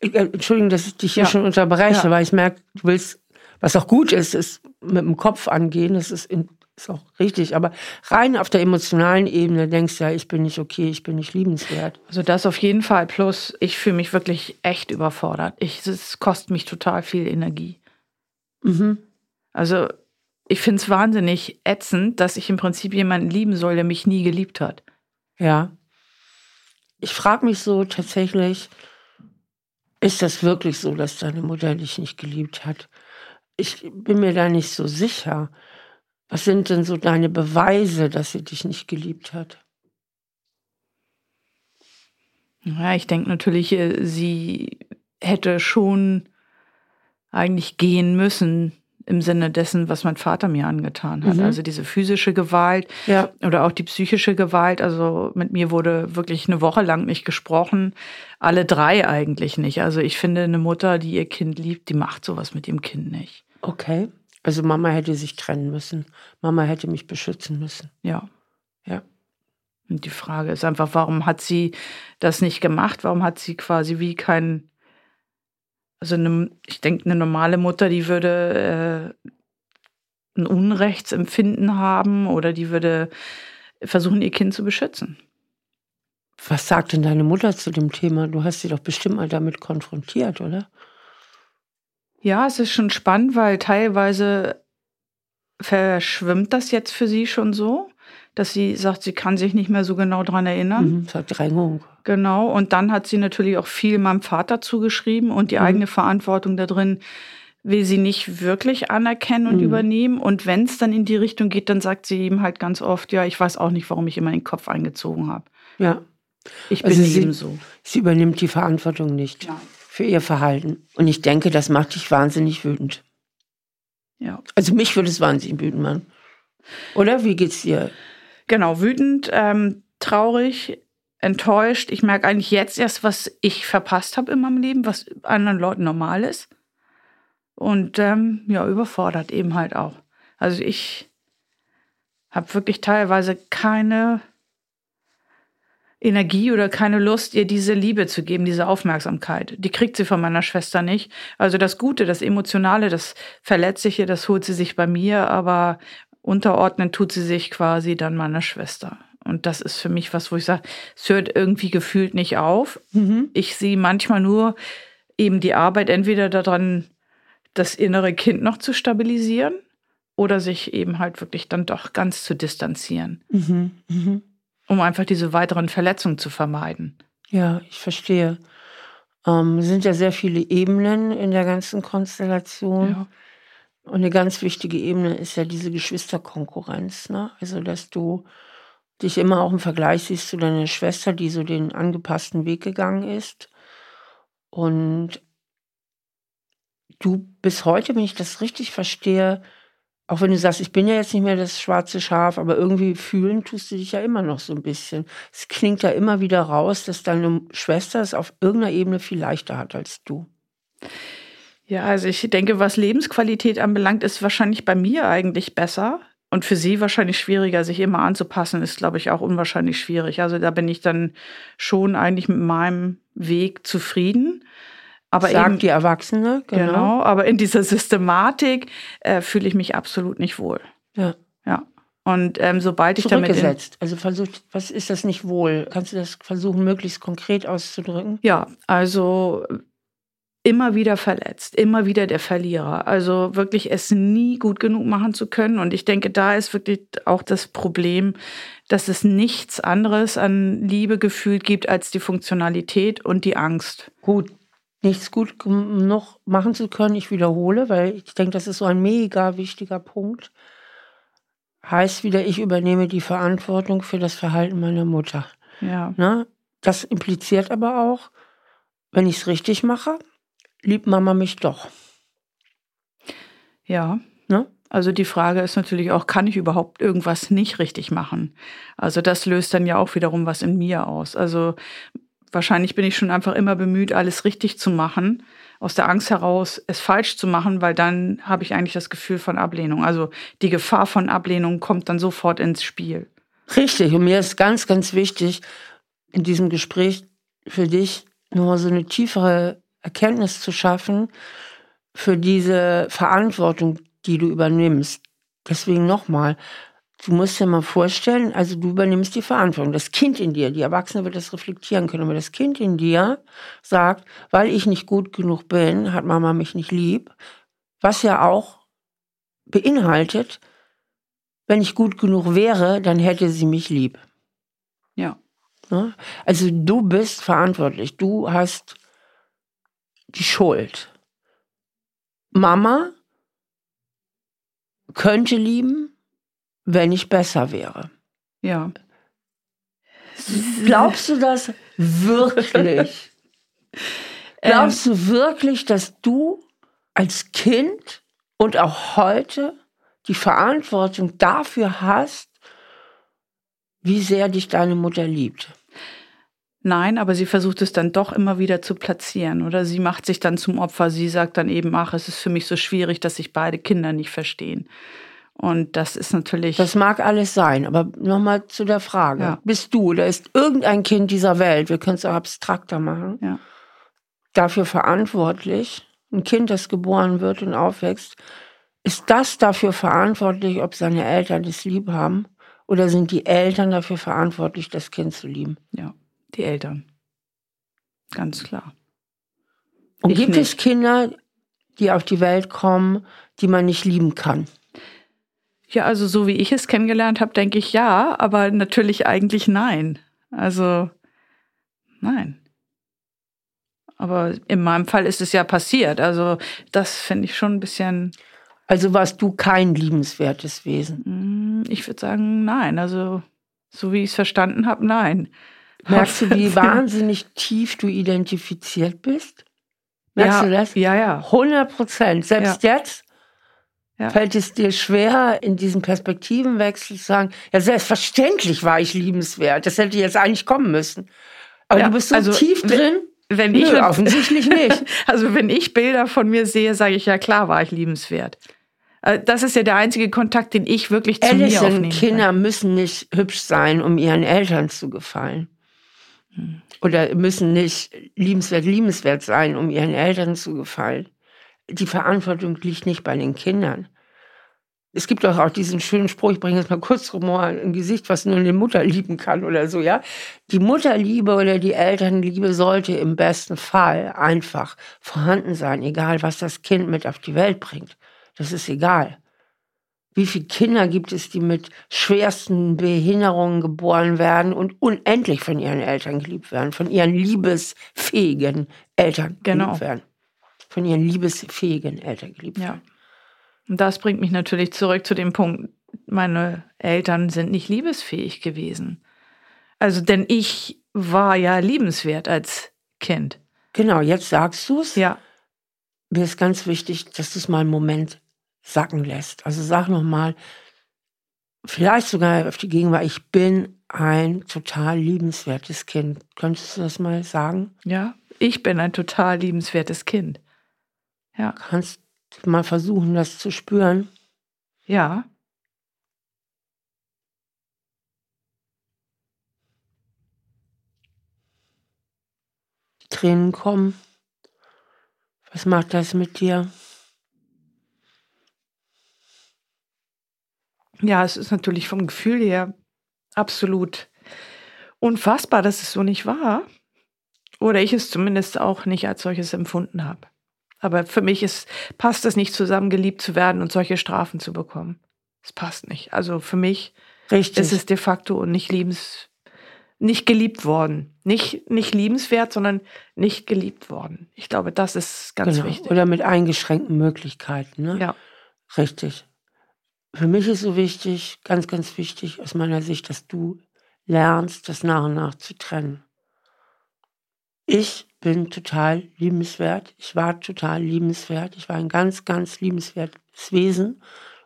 Äh, Entschuldigung, dass ich dich hier ja. schon unterbreche, ja. weil ich merke, du willst, was auch gut ist, ist mit dem Kopf angehen, das ist in, ist auch richtig. Aber rein auf der emotionalen Ebene denkst du ja, ich bin nicht okay, ich bin nicht liebenswert. Also das auf jeden Fall. Plus, ich fühle mich wirklich echt überfordert. Ich, es kostet mich total viel Energie. Mhm. Also ich finde es wahnsinnig ätzend, dass ich im Prinzip jemanden lieben soll, der mich nie geliebt hat. Ja. Ich frage mich so tatsächlich, ist das wirklich so, dass deine Mutter dich nicht geliebt hat? Ich bin mir da nicht so sicher. Was sind denn so deine Beweise, dass sie dich nicht geliebt hat? Ja, ich denke natürlich, äh, sie hätte schon eigentlich gehen müssen im Sinne dessen, was mein Vater mir angetan hat. Mhm. Also diese physische Gewalt ja. oder auch die psychische Gewalt. Also mit mir wurde wirklich eine Woche lang nicht gesprochen. Alle drei eigentlich nicht. Also ich finde, eine Mutter, die ihr Kind liebt, die macht sowas mit ihrem Kind nicht. Okay. Also Mama hätte sich trennen müssen. Mama hätte mich beschützen müssen. Ja. Ja. Und die Frage ist einfach, warum hat sie das nicht gemacht? Warum hat sie quasi wie kein, also eine, ich denke, eine normale Mutter, die würde äh, ein Unrechtsempfinden haben oder die würde versuchen, ihr Kind zu beschützen. Was sagt denn deine Mutter zu dem Thema? Du hast sie doch bestimmt mal damit konfrontiert, oder? Ja, es ist schon spannend, weil teilweise verschwimmt das jetzt für sie schon so, dass sie sagt, sie kann sich nicht mehr so genau daran erinnern. Mhm, Verdrängung. Genau, und dann hat sie natürlich auch viel meinem Vater zugeschrieben und die mhm. eigene Verantwortung da drin will sie nicht wirklich anerkennen und mhm. übernehmen. Und wenn es dann in die Richtung geht, dann sagt sie ihm halt ganz oft, ja, ich weiß auch nicht, warum ich immer den Kopf eingezogen habe. Ja. Ich bin also eben so. Sie übernimmt die Verantwortung nicht. Nein für ihr Verhalten. Und ich denke, das macht dich wahnsinnig wütend. Ja. Also mich würde es wahnsinnig wütend machen. Oder wie geht's dir? Genau, wütend, ähm, traurig, enttäuscht. Ich merke eigentlich jetzt erst, was ich verpasst habe in meinem Leben, was anderen Leuten normal ist. Und ähm, ja, überfordert eben halt auch. Also ich habe wirklich teilweise keine Energie oder keine Lust, ihr diese Liebe zu geben, diese Aufmerksamkeit. Die kriegt sie von meiner Schwester nicht. Also das Gute, das Emotionale, das Verletzliche, das holt sie sich bei mir, aber unterordnen tut sie sich quasi dann meiner Schwester. Und das ist für mich was, wo ich sage, es hört irgendwie gefühlt nicht auf. Mhm. Ich sehe manchmal nur eben die Arbeit entweder daran, das innere Kind noch zu stabilisieren oder sich eben halt wirklich dann doch ganz zu distanzieren. Mhm. Mhm um einfach diese weiteren Verletzungen zu vermeiden. Ja, ich verstehe. Ähm, es sind ja sehr viele Ebenen in der ganzen Konstellation. Ja. Und eine ganz wichtige Ebene ist ja diese Geschwisterkonkurrenz. Ne? Also, dass du dich immer auch im Vergleich siehst zu deiner Schwester, die so den angepassten Weg gegangen ist. Und du bis heute, wenn ich das richtig verstehe, auch wenn du sagst, ich bin ja jetzt nicht mehr das schwarze Schaf, aber irgendwie fühlen tust du dich ja immer noch so ein bisschen. Es klingt ja immer wieder raus, dass deine Schwester es auf irgendeiner Ebene viel leichter hat als du. Ja, also ich denke, was Lebensqualität anbelangt, ist wahrscheinlich bei mir eigentlich besser. Und für sie wahrscheinlich schwieriger, sich immer anzupassen, ist, glaube ich, auch unwahrscheinlich schwierig. Also da bin ich dann schon eigentlich mit meinem Weg zufrieden. Aber Sagt eben, die Erwachsene, genau. genau. Aber in dieser Systematik äh, fühle ich mich absolut nicht wohl. Ja. Ja. Und ähm, sobald ich damit. Zurückgesetzt. Also versucht, was ist das nicht wohl? Kannst du das versuchen, möglichst konkret auszudrücken? Ja, also immer wieder verletzt, immer wieder der Verlierer. Also wirklich es nie gut genug machen zu können. Und ich denke, da ist wirklich auch das Problem, dass es nichts anderes an Liebe gefühlt gibt als die Funktionalität und die Angst. Gut, nichts gut noch machen zu können, ich wiederhole, weil ich denke, das ist so ein mega wichtiger Punkt. Heißt wieder, ich übernehme die Verantwortung für das Verhalten meiner Mutter. Ja. Na, das impliziert aber auch, wenn ich es richtig mache, liebt Mama mich doch. Ja. Ne? Also die Frage ist natürlich auch, kann ich überhaupt irgendwas nicht richtig machen? Also das löst dann ja auch wiederum was in mir aus. Also wahrscheinlich bin ich schon einfach immer bemüht, alles richtig zu machen, aus der Angst heraus, es falsch zu machen, weil dann habe ich eigentlich das Gefühl von Ablehnung. Also die Gefahr von Ablehnung kommt dann sofort ins Spiel. Richtig. Und mir ist ganz, ganz wichtig, in diesem Gespräch für dich nur so eine tiefere Erkenntnis zu schaffen für diese Verantwortung, die du übernimmst. Deswegen nochmal, du musst dir mal vorstellen, also du übernimmst die Verantwortung. Das Kind in dir, die Erwachsene wird das reflektieren können, aber das Kind in dir sagt, weil ich nicht gut genug bin, hat Mama mich nicht lieb, was ja auch beinhaltet, wenn ich gut genug wäre, dann hätte sie mich lieb. Ja. Ne? Also du bist verantwortlich. Du hast die Schuld. Mama könnte lieben, wenn ich besser wäre. Ja. Glaubst du das wirklich? Glaubst du wirklich, dass du als Kind und auch heute die Verantwortung dafür hast, wie sehr dich deine Mutter liebt? Nein, aber sie versucht es dann doch immer wieder zu platzieren oder sie macht sich dann zum Opfer. Sie sagt dann eben, ach, es ist für mich so schwierig, dass sich beide Kinder nicht verstehen. Und das ist natürlich. Das mag alles sein, aber nochmal zu der Frage. Ja. Bist du oder ist irgendein Kind dieser Welt, wir können es auch abstrakter machen, ja. dafür verantwortlich, ein Kind, das geboren wird und aufwächst, ist das dafür verantwortlich, ob seine Eltern es lieb haben? Oder sind die Eltern dafür verantwortlich, das Kind zu lieben? Ja. Die Eltern. Ganz klar. Und ich gibt nicht. es Kinder, die auf die Welt kommen, die man nicht lieben kann? Ja, also so wie ich es kennengelernt habe, denke ich ja, aber natürlich eigentlich nein. Also nein. Aber in meinem Fall ist es ja passiert. Also das finde ich schon ein bisschen. Also warst du kein liebenswertes Wesen? Mm, ich würde sagen, nein. Also so wie ich es verstanden habe, nein. Merkst du, wie wahnsinnig tief du identifiziert bist? Merkst ja, du das? Ja, ja. 100 Prozent. Selbst ja. jetzt ja. fällt es dir schwer, in diesem Perspektivenwechsel zu sagen, ja, selbstverständlich war ich liebenswert. Das hätte jetzt eigentlich kommen müssen. Aber ja, du bist so also, tief drin. Wenn ich Nö, offensichtlich nicht. Also wenn ich Bilder von mir sehe, sage ich ja klar, war ich liebenswert. Äh, das ist ja der einzige Kontakt, den ich wirklich zu Alison, mir aufnehme. Kinder müssen nicht hübsch sein, um ihren Eltern zu gefallen. Oder müssen nicht liebenswert, liebenswert sein, um ihren Eltern zu gefallen. Die Verantwortung liegt nicht bei den Kindern. Es gibt doch auch diesen schönen Spruch, ich bringe jetzt mal kurz Humor im Gesicht, was nur eine Mutter lieben kann oder so, ja. Die Mutterliebe oder die Elternliebe sollte im besten Fall einfach vorhanden sein, egal was das Kind mit auf die Welt bringt. Das ist egal. Wie viele Kinder gibt es, die mit schwersten Behinderungen geboren werden und unendlich von ihren Eltern geliebt werden, von ihren liebesfähigen Eltern genau. geliebt werden. Von ihren liebesfähigen Eltern geliebt ja. werden. Und das bringt mich natürlich zurück zu dem Punkt, meine Eltern sind nicht liebesfähig gewesen. Also, denn ich war ja liebenswert als Kind. Genau, jetzt sagst du es. Ja. Mir ist ganz wichtig, dass du es mal einen Moment sacken lässt. Also sag nochmal, vielleicht sogar auf die Gegenwart, ich bin ein total liebenswertes Kind. Könntest du das mal sagen? Ja, ich bin ein total liebenswertes Kind. Ja. Kannst du mal versuchen, das zu spüren? Ja. Die Tränen kommen. Was macht das mit dir? Ja, es ist natürlich vom Gefühl her absolut unfassbar, dass es so nicht war. Oder ich es zumindest auch nicht als solches empfunden habe. Aber für mich ist, passt es nicht zusammen, geliebt zu werden und solche Strafen zu bekommen. Es passt nicht. Also für mich Richtig. ist es de facto nicht liebens, nicht geliebt worden. Nicht, nicht liebenswert, sondern nicht geliebt worden. Ich glaube, das ist ganz genau. wichtig. Oder mit eingeschränkten Möglichkeiten. Ne? Ja. Richtig. Für mich ist so wichtig, ganz, ganz wichtig aus meiner Sicht, dass du lernst, das nach und nach zu trennen. Ich bin total liebenswert. Ich war total liebenswert. Ich war ein ganz, ganz liebenswertes Wesen.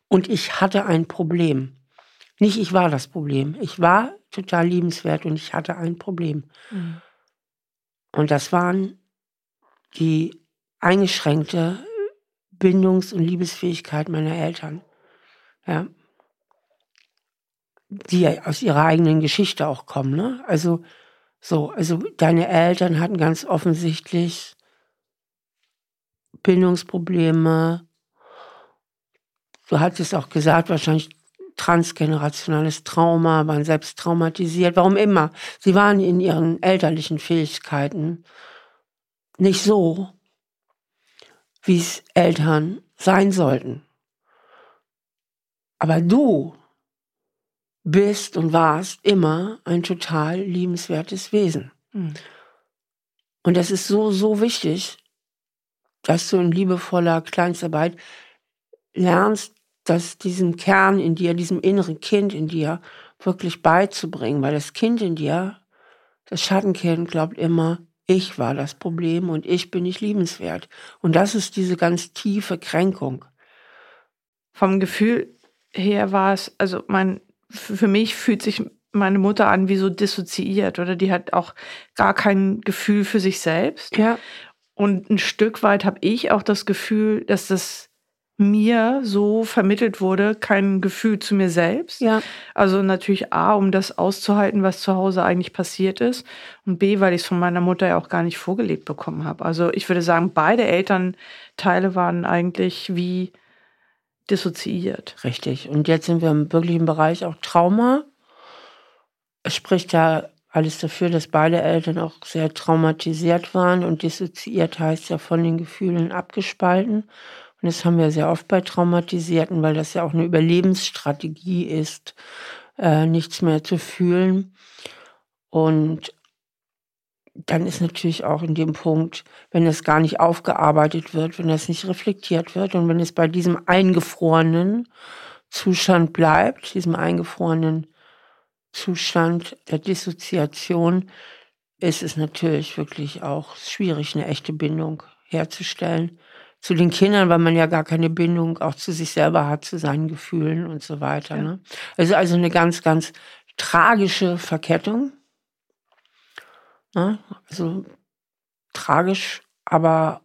Und ich hatte ein Problem. Nicht ich war das Problem. Ich war total liebenswert und ich hatte ein Problem. Mhm. Und das waren die eingeschränkte Bindungs- und Liebesfähigkeit meiner Eltern. Ja. Die aus ihrer eigenen Geschichte auch kommen. Ne? Also so, also deine Eltern hatten ganz offensichtlich Bindungsprobleme. Du hattest auch gesagt, wahrscheinlich transgenerationales Trauma, waren selbst traumatisiert, warum immer. Sie waren in ihren elterlichen Fähigkeiten nicht so, wie es Eltern sein sollten. Aber du bist und warst immer ein total liebenswertes Wesen. Mhm. Und das ist so, so wichtig, dass du in liebevoller Kleinstarbeit lernst, dass diesem Kern in dir, diesem inneren Kind in dir wirklich beizubringen, weil das Kind in dir, das Schattenkind glaubt immer, ich war das Problem und ich bin nicht liebenswert. Und das ist diese ganz tiefe Kränkung. Vom Gefühl her war es, also mein für mich fühlt sich meine Mutter an wie so dissoziiert oder die hat auch gar kein Gefühl für sich selbst. Ja. Und ein Stück weit habe ich auch das Gefühl, dass das mir so vermittelt wurde, kein Gefühl zu mir selbst. Ja. Also natürlich A, um das auszuhalten, was zu Hause eigentlich passiert ist. Und B, weil ich es von meiner Mutter ja auch gar nicht vorgelebt bekommen habe. Also ich würde sagen, beide Elternteile waren eigentlich wie dissoziiert. Richtig. Und jetzt sind wir im wirklichen Bereich auch Trauma. Es spricht ja alles dafür, dass beide Eltern auch sehr traumatisiert waren und dissoziiert heißt ja von den Gefühlen abgespalten. Und das haben wir sehr oft bei Traumatisierten, weil das ja auch eine Überlebensstrategie ist, äh, nichts mehr zu fühlen. Und dann ist natürlich auch in dem Punkt, wenn das gar nicht aufgearbeitet wird, wenn das nicht reflektiert wird und wenn es bei diesem eingefrorenen Zustand bleibt, diesem eingefrorenen Zustand der Dissoziation, ist es natürlich wirklich auch schwierig, eine echte Bindung herzustellen zu den Kindern, weil man ja gar keine Bindung auch zu sich selber hat, zu seinen Gefühlen und so weiter. Ne? Also also eine ganz, ganz tragische Verkettung. Ne? Also tragisch, aber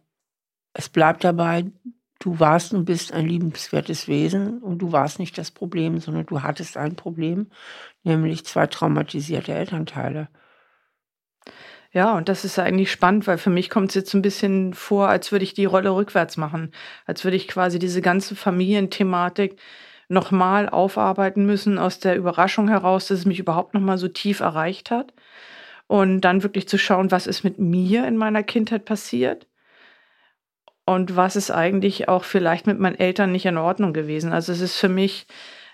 es bleibt dabei, du warst und bist ein liebenswertes Wesen und du warst nicht das Problem, sondern du hattest ein Problem, nämlich zwei traumatisierte Elternteile. Ja, und das ist eigentlich spannend, weil für mich kommt es jetzt ein bisschen vor, als würde ich die Rolle rückwärts machen. Als würde ich quasi diese ganze Familienthematik nochmal aufarbeiten müssen aus der Überraschung heraus, dass es mich überhaupt nochmal so tief erreicht hat und dann wirklich zu schauen, was ist mit mir in meiner Kindheit passiert und was ist eigentlich auch vielleicht mit meinen Eltern nicht in Ordnung gewesen. Also es ist für mich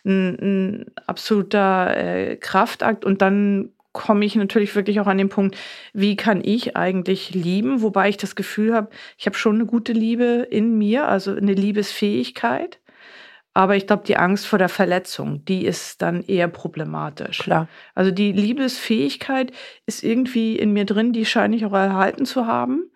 ein, ein absoluter äh, Kraftakt und dann komme ich natürlich wirklich auch an den Punkt, wie kann ich eigentlich lieben, wobei ich das Gefühl habe, ich habe schon eine gute Liebe in mir, also eine Liebesfähigkeit. Aber ich glaube, die Angst vor der Verletzung, die ist dann eher problematisch. Klar. Also die Liebesfähigkeit ist irgendwie in mir drin, die scheine ich auch erhalten zu haben.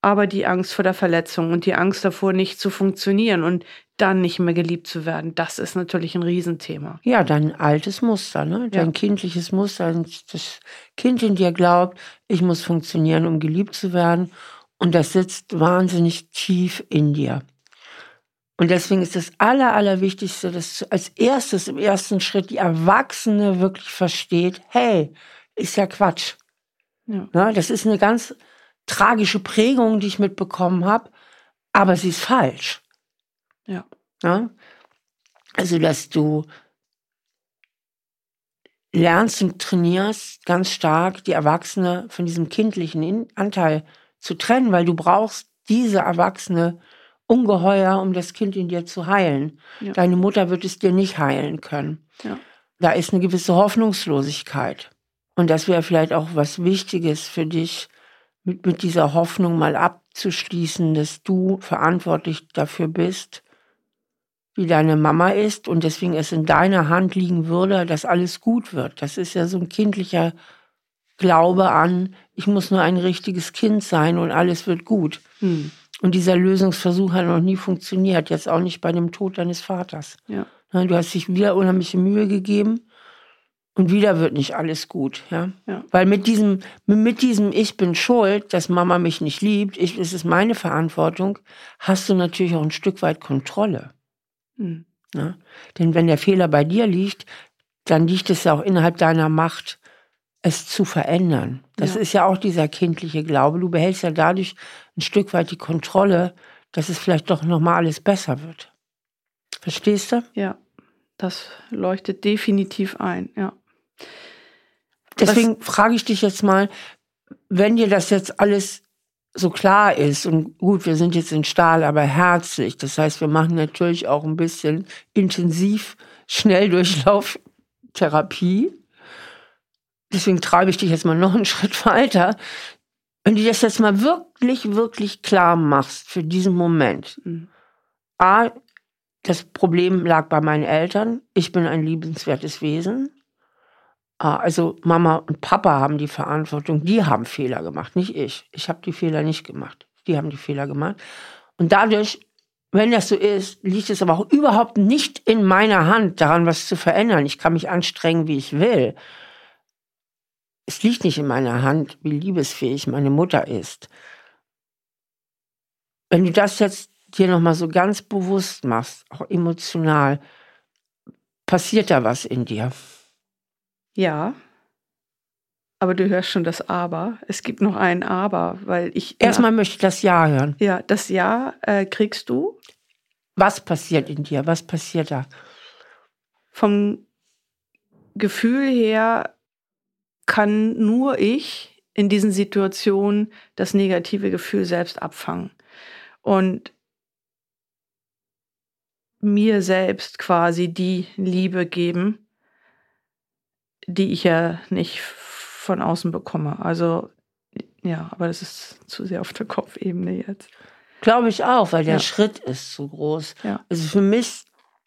Aber die Angst vor der Verletzung und die Angst davor, nicht zu funktionieren und dann nicht mehr geliebt zu werden, das ist natürlich ein Riesenthema. Ja, dein altes Muster, ne? dein ja. kindliches Muster. Das Kind in dir glaubt, ich muss funktionieren, um geliebt zu werden. Und das sitzt wahnsinnig tief in dir. Und deswegen ist das Aller, Allerwichtigste, dass als erstes im ersten Schritt die Erwachsene wirklich versteht, hey, ist ja Quatsch. Ja. Na, das ist eine ganz tragische Prägung, die ich mitbekommen habe. aber sie ist falsch. Ja. ja? Also, dass du lernst und trainierst ganz stark, die Erwachsene von diesem kindlichen Anteil zu trennen, weil du brauchst diese Erwachsene ungeheuer, um das Kind in dir zu heilen. Ja. Deine Mutter wird es dir nicht heilen können. Ja. Da ist eine gewisse Hoffnungslosigkeit. Und das wäre vielleicht auch was Wichtiges für dich, mit, mit dieser Hoffnung mal abzuschließen, dass du verantwortlich dafür bist, wie deine Mama ist und deswegen es in deiner Hand liegen würde, dass alles gut wird. Das ist ja so ein kindlicher Glaube an, ich muss nur ein richtiges Kind sein und alles wird gut. Hm. Und dieser Lösungsversuch hat noch nie funktioniert, jetzt auch nicht bei dem Tod deines Vaters. Ja. Du hast dich wieder unheimliche Mühe gegeben und wieder wird nicht alles gut. Ja? ja. Weil mit diesem, mit diesem Ich bin schuld, dass Mama mich nicht liebt, ich, es ist meine Verantwortung, hast du natürlich auch ein Stück weit Kontrolle. Mhm. Ja? Denn wenn der Fehler bei dir liegt, dann liegt es ja auch innerhalb deiner Macht, es zu verändern. Das ja. ist ja auch dieser kindliche Glaube. Du behältst ja dadurch ein Stück weit die Kontrolle, dass es vielleicht doch nochmal alles besser wird. Verstehst du? Ja, das leuchtet definitiv ein, ja. Deswegen Was, frage ich dich jetzt mal, wenn dir das jetzt alles so klar ist und gut, wir sind jetzt in Stahl, aber herzlich. Das heißt, wir machen natürlich auch ein bisschen intensiv Schnelldurchlauftherapie. Deswegen treibe ich dich jetzt mal noch einen Schritt weiter. Wenn du das jetzt mal wirklich, wirklich klar machst für diesen Moment. Mhm. A, das Problem lag bei meinen Eltern. Ich bin ein liebenswertes Wesen. Also Mama und Papa haben die Verantwortung, die haben Fehler gemacht, nicht ich. Ich habe die Fehler nicht gemacht. Die haben die Fehler gemacht. Und dadurch, wenn das so ist, liegt es aber auch überhaupt nicht in meiner Hand, daran was zu verändern. Ich kann mich anstrengen, wie ich will. Es liegt nicht in meiner Hand, wie liebesfähig meine Mutter ist. Wenn du das jetzt dir nochmal so ganz bewusst machst, auch emotional, passiert da was in dir. Ja. Aber du hörst schon das Aber. Es gibt noch ein Aber, weil ich. Erstmal möchte ich das Ja hören. Ja, das Ja äh, kriegst du. Was passiert in dir? Was passiert da? Vom Gefühl her kann nur ich in diesen Situationen das negative Gefühl selbst abfangen. Und mir selbst quasi die Liebe geben, die ich ja nicht von außen bekomme. Also ja, aber das ist zu sehr auf der Kopfebene jetzt. Glaube ich auch, weil der ja. Schritt ist zu groß. Ja. Also für mich,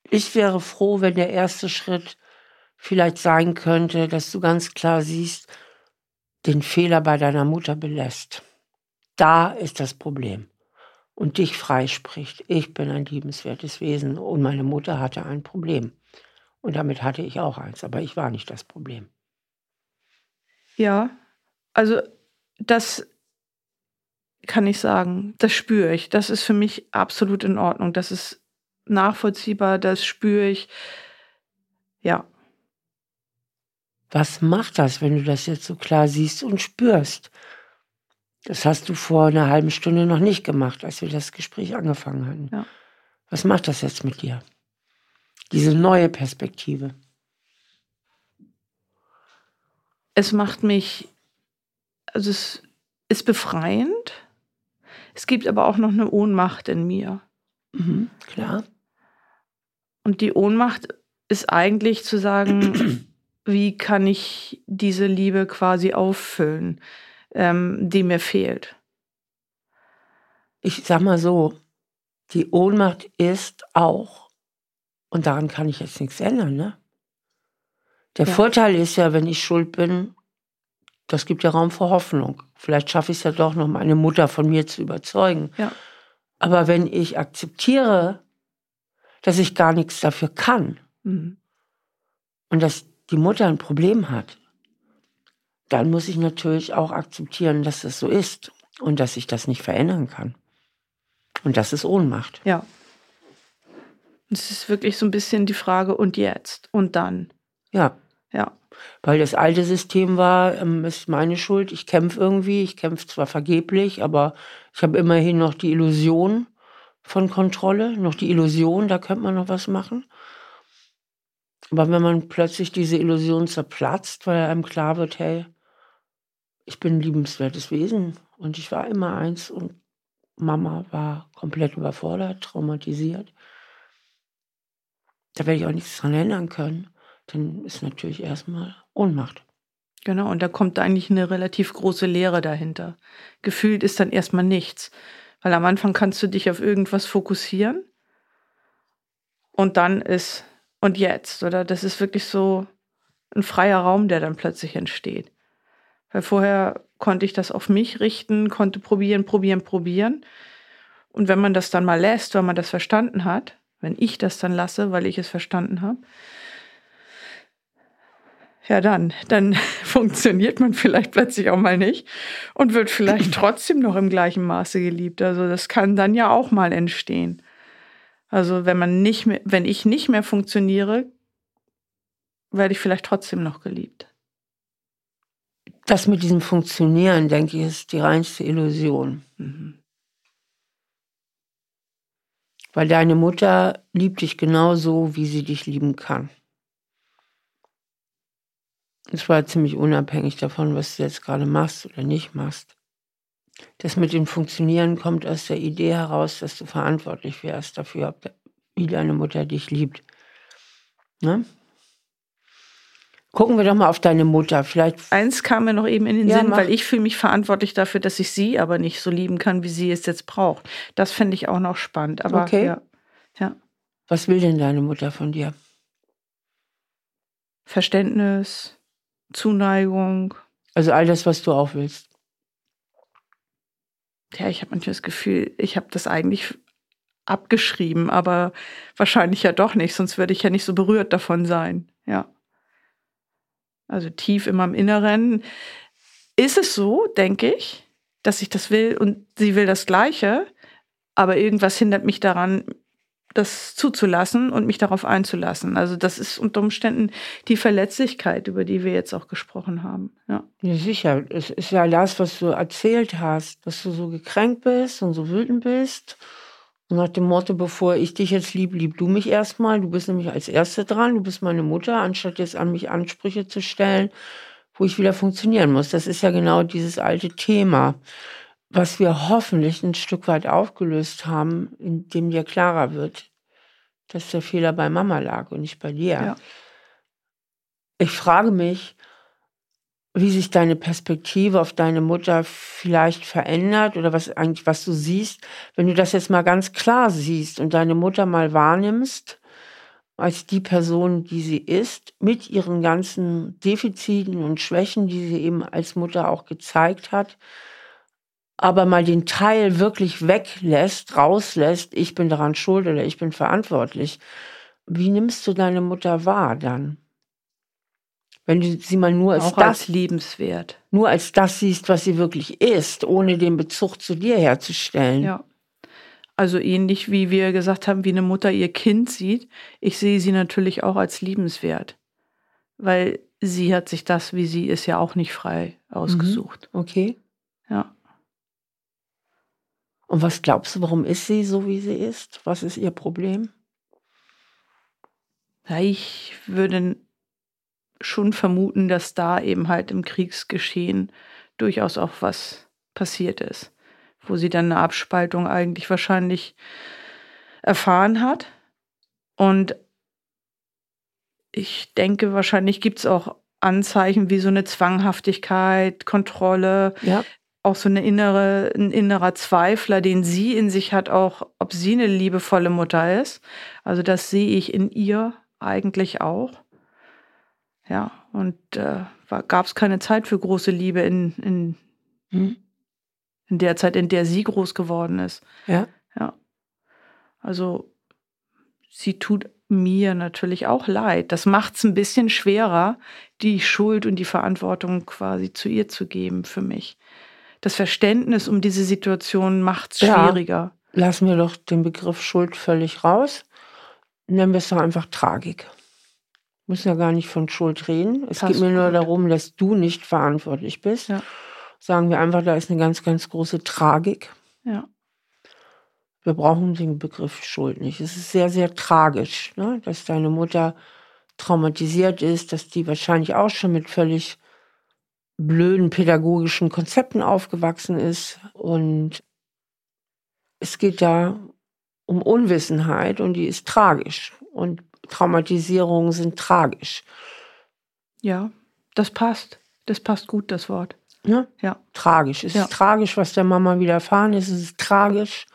ich wäre froh, wenn der erste Schritt vielleicht sein könnte, dass du ganz klar siehst, den Fehler bei deiner Mutter belässt. Da ist das Problem. Und dich freispricht. Ich bin ein liebenswertes Wesen und meine Mutter hatte ein Problem. Und damit hatte ich auch eins, aber ich war nicht das Problem. Ja, also das kann ich sagen, das spüre ich. Das ist für mich absolut in Ordnung. Das ist nachvollziehbar, das spüre ich. Ja. Was macht das, wenn du das jetzt so klar siehst und spürst? Das hast du vor einer halben Stunde noch nicht gemacht, als wir das Gespräch angefangen hatten. Ja. Was macht das jetzt mit dir? diese neue Perspektive? Es macht mich, also es ist befreiend. Es gibt aber auch noch eine Ohnmacht in mir. Mhm, klar. Und die Ohnmacht ist eigentlich zu sagen, wie kann ich diese Liebe quasi auffüllen, ähm, die mir fehlt. Ich sag mal so, die Ohnmacht ist auch, und daran kann ich jetzt nichts ändern, ne? Der ja. Vorteil ist ja, wenn ich schuld bin, das gibt ja Raum für Hoffnung. Vielleicht schaffe ich es ja doch noch, meine Mutter von mir zu überzeugen. Ja. Aber wenn ich akzeptiere, dass ich gar nichts dafür kann mhm. und dass die Mutter ein Problem hat, dann muss ich natürlich auch akzeptieren, dass das so ist und dass ich das nicht verändern kann. Und das ist Ohnmacht. Ja. Es ist wirklich so ein bisschen die Frage, und jetzt? Und dann? Ja. Ja. Weil das alte System war, ähm, ist meine Schuld. Ich kämpfe irgendwie. Ich kämpfe zwar vergeblich, aber ich habe immerhin noch die Illusion, von Kontrolle, noch die Illusion, da könnte man noch was machen. Aber wenn man plötzlich diese Illusion zerplatzt, weil einem klar wird, hey, ich bin ein liebenswertes Wesen und ich war immer eins und Mama war komplett überfordert, traumatisiert. Da werde ich auch nichts dran ändern können. Dann ist natürlich erstmal Ohnmacht. Genau, und da kommt eigentlich eine relativ große Leere dahinter. Gefühlt ist dann erstmal nichts. Weil am Anfang kannst du dich auf irgendwas fokussieren und dann ist und jetzt, oder? Das ist wirklich so ein freier Raum, der dann plötzlich entsteht. Weil vorher konnte ich das auf mich richten, konnte probieren, probieren, probieren. Und wenn man das dann mal lässt, weil man das verstanden hat, wenn ich das dann lasse, weil ich es verstanden habe, ja dann, dann funktioniert man vielleicht plötzlich auch mal nicht und wird vielleicht trotzdem noch im gleichen Maße geliebt. Also das kann dann ja auch mal entstehen. Also wenn man nicht mehr, wenn ich nicht mehr funktioniere, werde ich vielleicht trotzdem noch geliebt. Das mit diesem Funktionieren, denke ich, ist die reinste Illusion. Mhm. Weil deine Mutter liebt dich genauso, wie sie dich lieben kann. Es war ziemlich unabhängig davon, was du jetzt gerade machst oder nicht machst. Das mit dem Funktionieren kommt aus der Idee heraus, dass du verantwortlich wärst dafür, wie deine Mutter dich liebt. Ne? Gucken wir doch mal auf deine Mutter. Vielleicht. Eins kam mir noch eben in den ja, Sinn, mach. weil ich fühle mich verantwortlich dafür, dass ich sie aber nicht so lieben kann, wie sie es jetzt braucht. Das fände ich auch noch spannend. Aber okay. ja. ja. Was will denn deine Mutter von dir? Verständnis, Zuneigung. Also all das, was du auch willst. Ja, ich habe manchmal das Gefühl, ich habe das eigentlich abgeschrieben, aber wahrscheinlich ja doch nicht, sonst würde ich ja nicht so berührt davon sein. Ja. Also tief in meinem Inneren ist es so, denke ich, dass ich das will und sie will das Gleiche, aber irgendwas hindert mich daran, das zuzulassen und mich darauf einzulassen. Also das ist unter Umständen die Verletzlichkeit, über die wir jetzt auch gesprochen haben. Ja, ja sicher. Es ist ja das, was du erzählt hast, dass du so gekränkt bist und so wütend bist. Und nach dem Motto, bevor ich dich jetzt lieb, lieb du mich erstmal. Du bist nämlich als Erste dran. Du bist meine Mutter, anstatt jetzt an mich Ansprüche zu stellen, wo ich wieder funktionieren muss. Das ist ja genau dieses alte Thema was wir hoffentlich ein Stück weit aufgelöst haben, indem dir klarer wird, dass der Fehler bei Mama lag und nicht bei dir. Ja. Ich frage mich, wie sich deine Perspektive auf deine Mutter vielleicht verändert oder was eigentlich, was du siehst, wenn du das jetzt mal ganz klar siehst und deine Mutter mal wahrnimmst als die Person, die sie ist, mit ihren ganzen Defiziten und Schwächen, die sie eben als Mutter auch gezeigt hat aber mal den Teil wirklich weglässt, rauslässt, ich bin daran schuld oder ich bin verantwortlich, wie nimmst du deine Mutter wahr dann? Wenn du sie mal nur als Auch das als liebenswert. Nur als das siehst, was sie wirklich ist, ohne den Bezug zu dir herzustellen. Ja. Also ähnlich wie wir gesagt haben, wie eine Mutter ihr Kind sieht, ich sehe sie natürlich auch als liebenswert. Weil sie hat sich das, wie sie ist, ja auch nicht frei ausgesucht. Mhm. Okay. Ja. Und was glaubst du, warum ist sie so, wie sie ist? Was ist ihr Problem? Ja, ich würde schon vermuten, dass da eben halt im Kriegsgeschehen durchaus auch was passiert ist, wo sie dann eine Abspaltung eigentlich wahrscheinlich erfahren hat. Und ich denke, wahrscheinlich gibt es auch Anzeichen wie so eine Zwanghaftigkeit, Kontrolle, ja auch so eine innere, ein innerer Zweifler, den sie in sich hat, auch ob sie eine liebevolle Mutter ist. Also das sehe ich in ihr eigentlich auch. Ja, und äh, gab es keine Zeit für große Liebe in, in, hm. in der Zeit, in der sie groß geworden ist. Ja. Ja. Also sie tut mir natürlich auch leid. Das macht es ein bisschen schwerer, die Schuld und die Verantwortung quasi zu ihr zu geben für mich das Verständnis um diese Situation macht es schwieriger. Ja, lassen wir doch den Begriff Schuld völlig raus. Nennen wir es doch einfach Tragik. Wir müssen ja gar nicht von Schuld reden. Es geht mir nur darum, dass du nicht verantwortlich bist. Ja. Sagen wir einfach, da ist eine ganz, ganz große Tragik. Ja. wir brauchen den Begriff Schuld nicht. Es ist sehr, sehr tragisch, ne? dass deine Mutter traumatisiert ist, dass die wahrscheinlich auch schon mit völlig blöden pädagogischen Konzepten aufgewachsen ist. Und es geht da um Unwissenheit und die ist tragisch. Und Traumatisierungen sind tragisch. Ja, das passt. Das passt gut, das Wort. Ja? ja. Tragisch. Es ja. ist tragisch, was der Mama widerfahren ist. Es ist tragisch,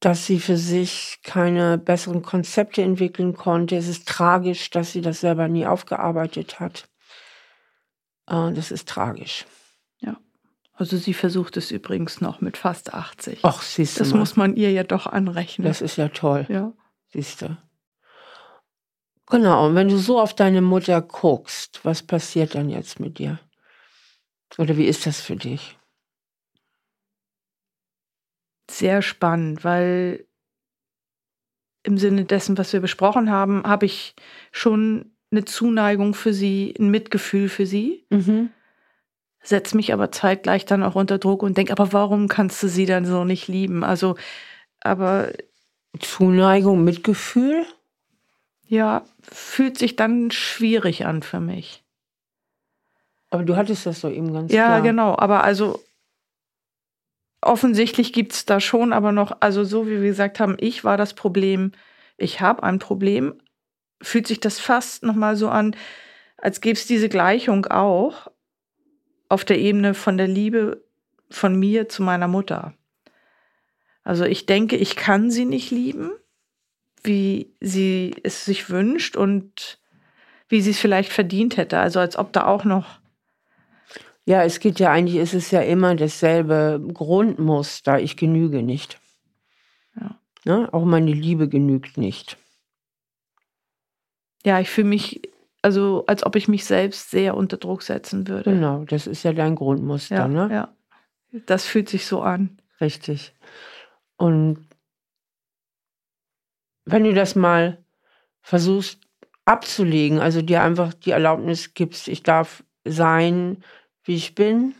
dass sie für sich keine besseren Konzepte entwickeln konnte. Es ist tragisch, dass sie das selber nie aufgearbeitet hat. Äh, das ist tragisch. Ja. Also sie versucht es übrigens noch mit fast 80. Ach, siehst du. Das mal. muss man ihr ja doch anrechnen. Das ist ja toll. Ja. Siehst du. Genau, und wenn du so auf deine Mutter guckst, was passiert dann jetzt mit dir? Oder wie ist das für dich? Sehr spannend, weil im Sinne dessen, was wir besprochen haben, habe ich schon eine Zuneigung für sie, ein Mitgefühl für sie. Mhm. Setz mich aber zeitgleich dann auch unter Druck und denk, aber warum kannst du sie dann so nicht lieben? Also, aber. Zuneigung, Mitgefühl? Ja, fühlt sich dann schwierig an für mich. Aber du hattest das so eben ganz ja, klar. Ja, genau. Aber also offensichtlich gibt es da schon, aber noch, also so wie wir gesagt haben, ich war das Problem, ich habe ein Problem, fühlt sich das fast nochmal so an, als gäbe es diese Gleichung auch auf der Ebene von der Liebe von mir zu meiner Mutter. Also ich denke, ich kann sie nicht lieben, wie sie es sich wünscht und wie sie es vielleicht verdient hätte. Also als ob da auch noch. Ja, es geht ja eigentlich, es ist ja immer dasselbe Grundmuster. Ich genüge nicht. Ja. Ne? Auch meine Liebe genügt nicht. Ja, ich fühle mich, also als ob ich mich selbst sehr unter Druck setzen würde. Genau, das ist ja dein Grundmuster, ja, ne? Ja. Das fühlt sich so an. Richtig. Und wenn du das mal versuchst abzulegen, also dir einfach die Erlaubnis gibst, ich darf sein, wie ich bin,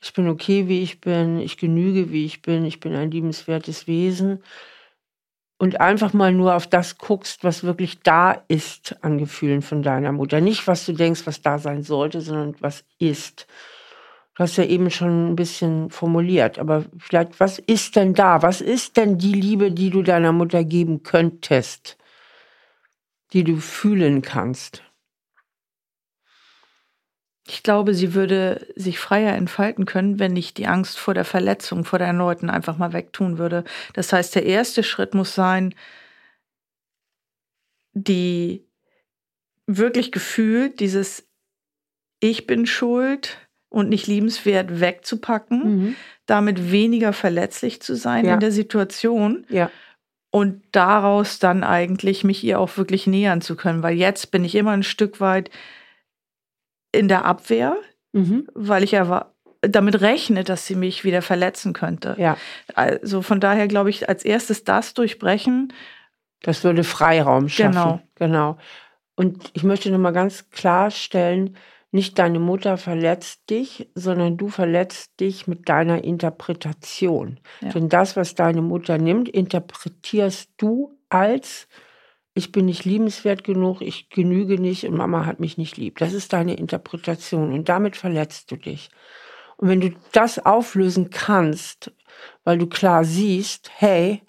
ich bin okay, wie ich bin, ich genüge, wie ich bin, ich bin ein liebenswertes Wesen und einfach mal nur auf das guckst, was wirklich da ist an Gefühlen von deiner Mutter. Nicht, was du denkst, was da sein sollte, sondern was ist. Du hast ja eben schon ein bisschen formuliert, aber vielleicht, was ist denn da? Was ist denn die Liebe, die du deiner Mutter geben könntest, die du fühlen kannst? Ich glaube, sie würde sich freier entfalten können, wenn ich die Angst vor der Verletzung, vor der erneuten einfach mal wegtun würde. Das heißt, der erste Schritt muss sein, die wirklich gefühlt, dieses Ich bin schuld und nicht liebenswert wegzupacken, mhm. damit weniger verletzlich zu sein ja. in der Situation. Ja. Und daraus dann eigentlich mich ihr auch wirklich nähern zu können, weil jetzt bin ich immer ein Stück weit in der Abwehr, mhm. weil ich ja damit rechne, dass sie mich wieder verletzen könnte. Ja. Also von daher glaube ich, als erstes das durchbrechen. Das würde Freiraum schaffen. Genau. Genau. Und ich möchte nochmal ganz klarstellen, nicht deine Mutter verletzt dich, sondern du verletzt dich mit deiner Interpretation. Ja. Denn das, was deine Mutter nimmt, interpretierst du als ich bin nicht liebenswert genug, ich genüge nicht und Mama hat mich nicht lieb. Das ist deine Interpretation und damit verletzt du dich. Und wenn du das auflösen kannst, weil du klar siehst, hey,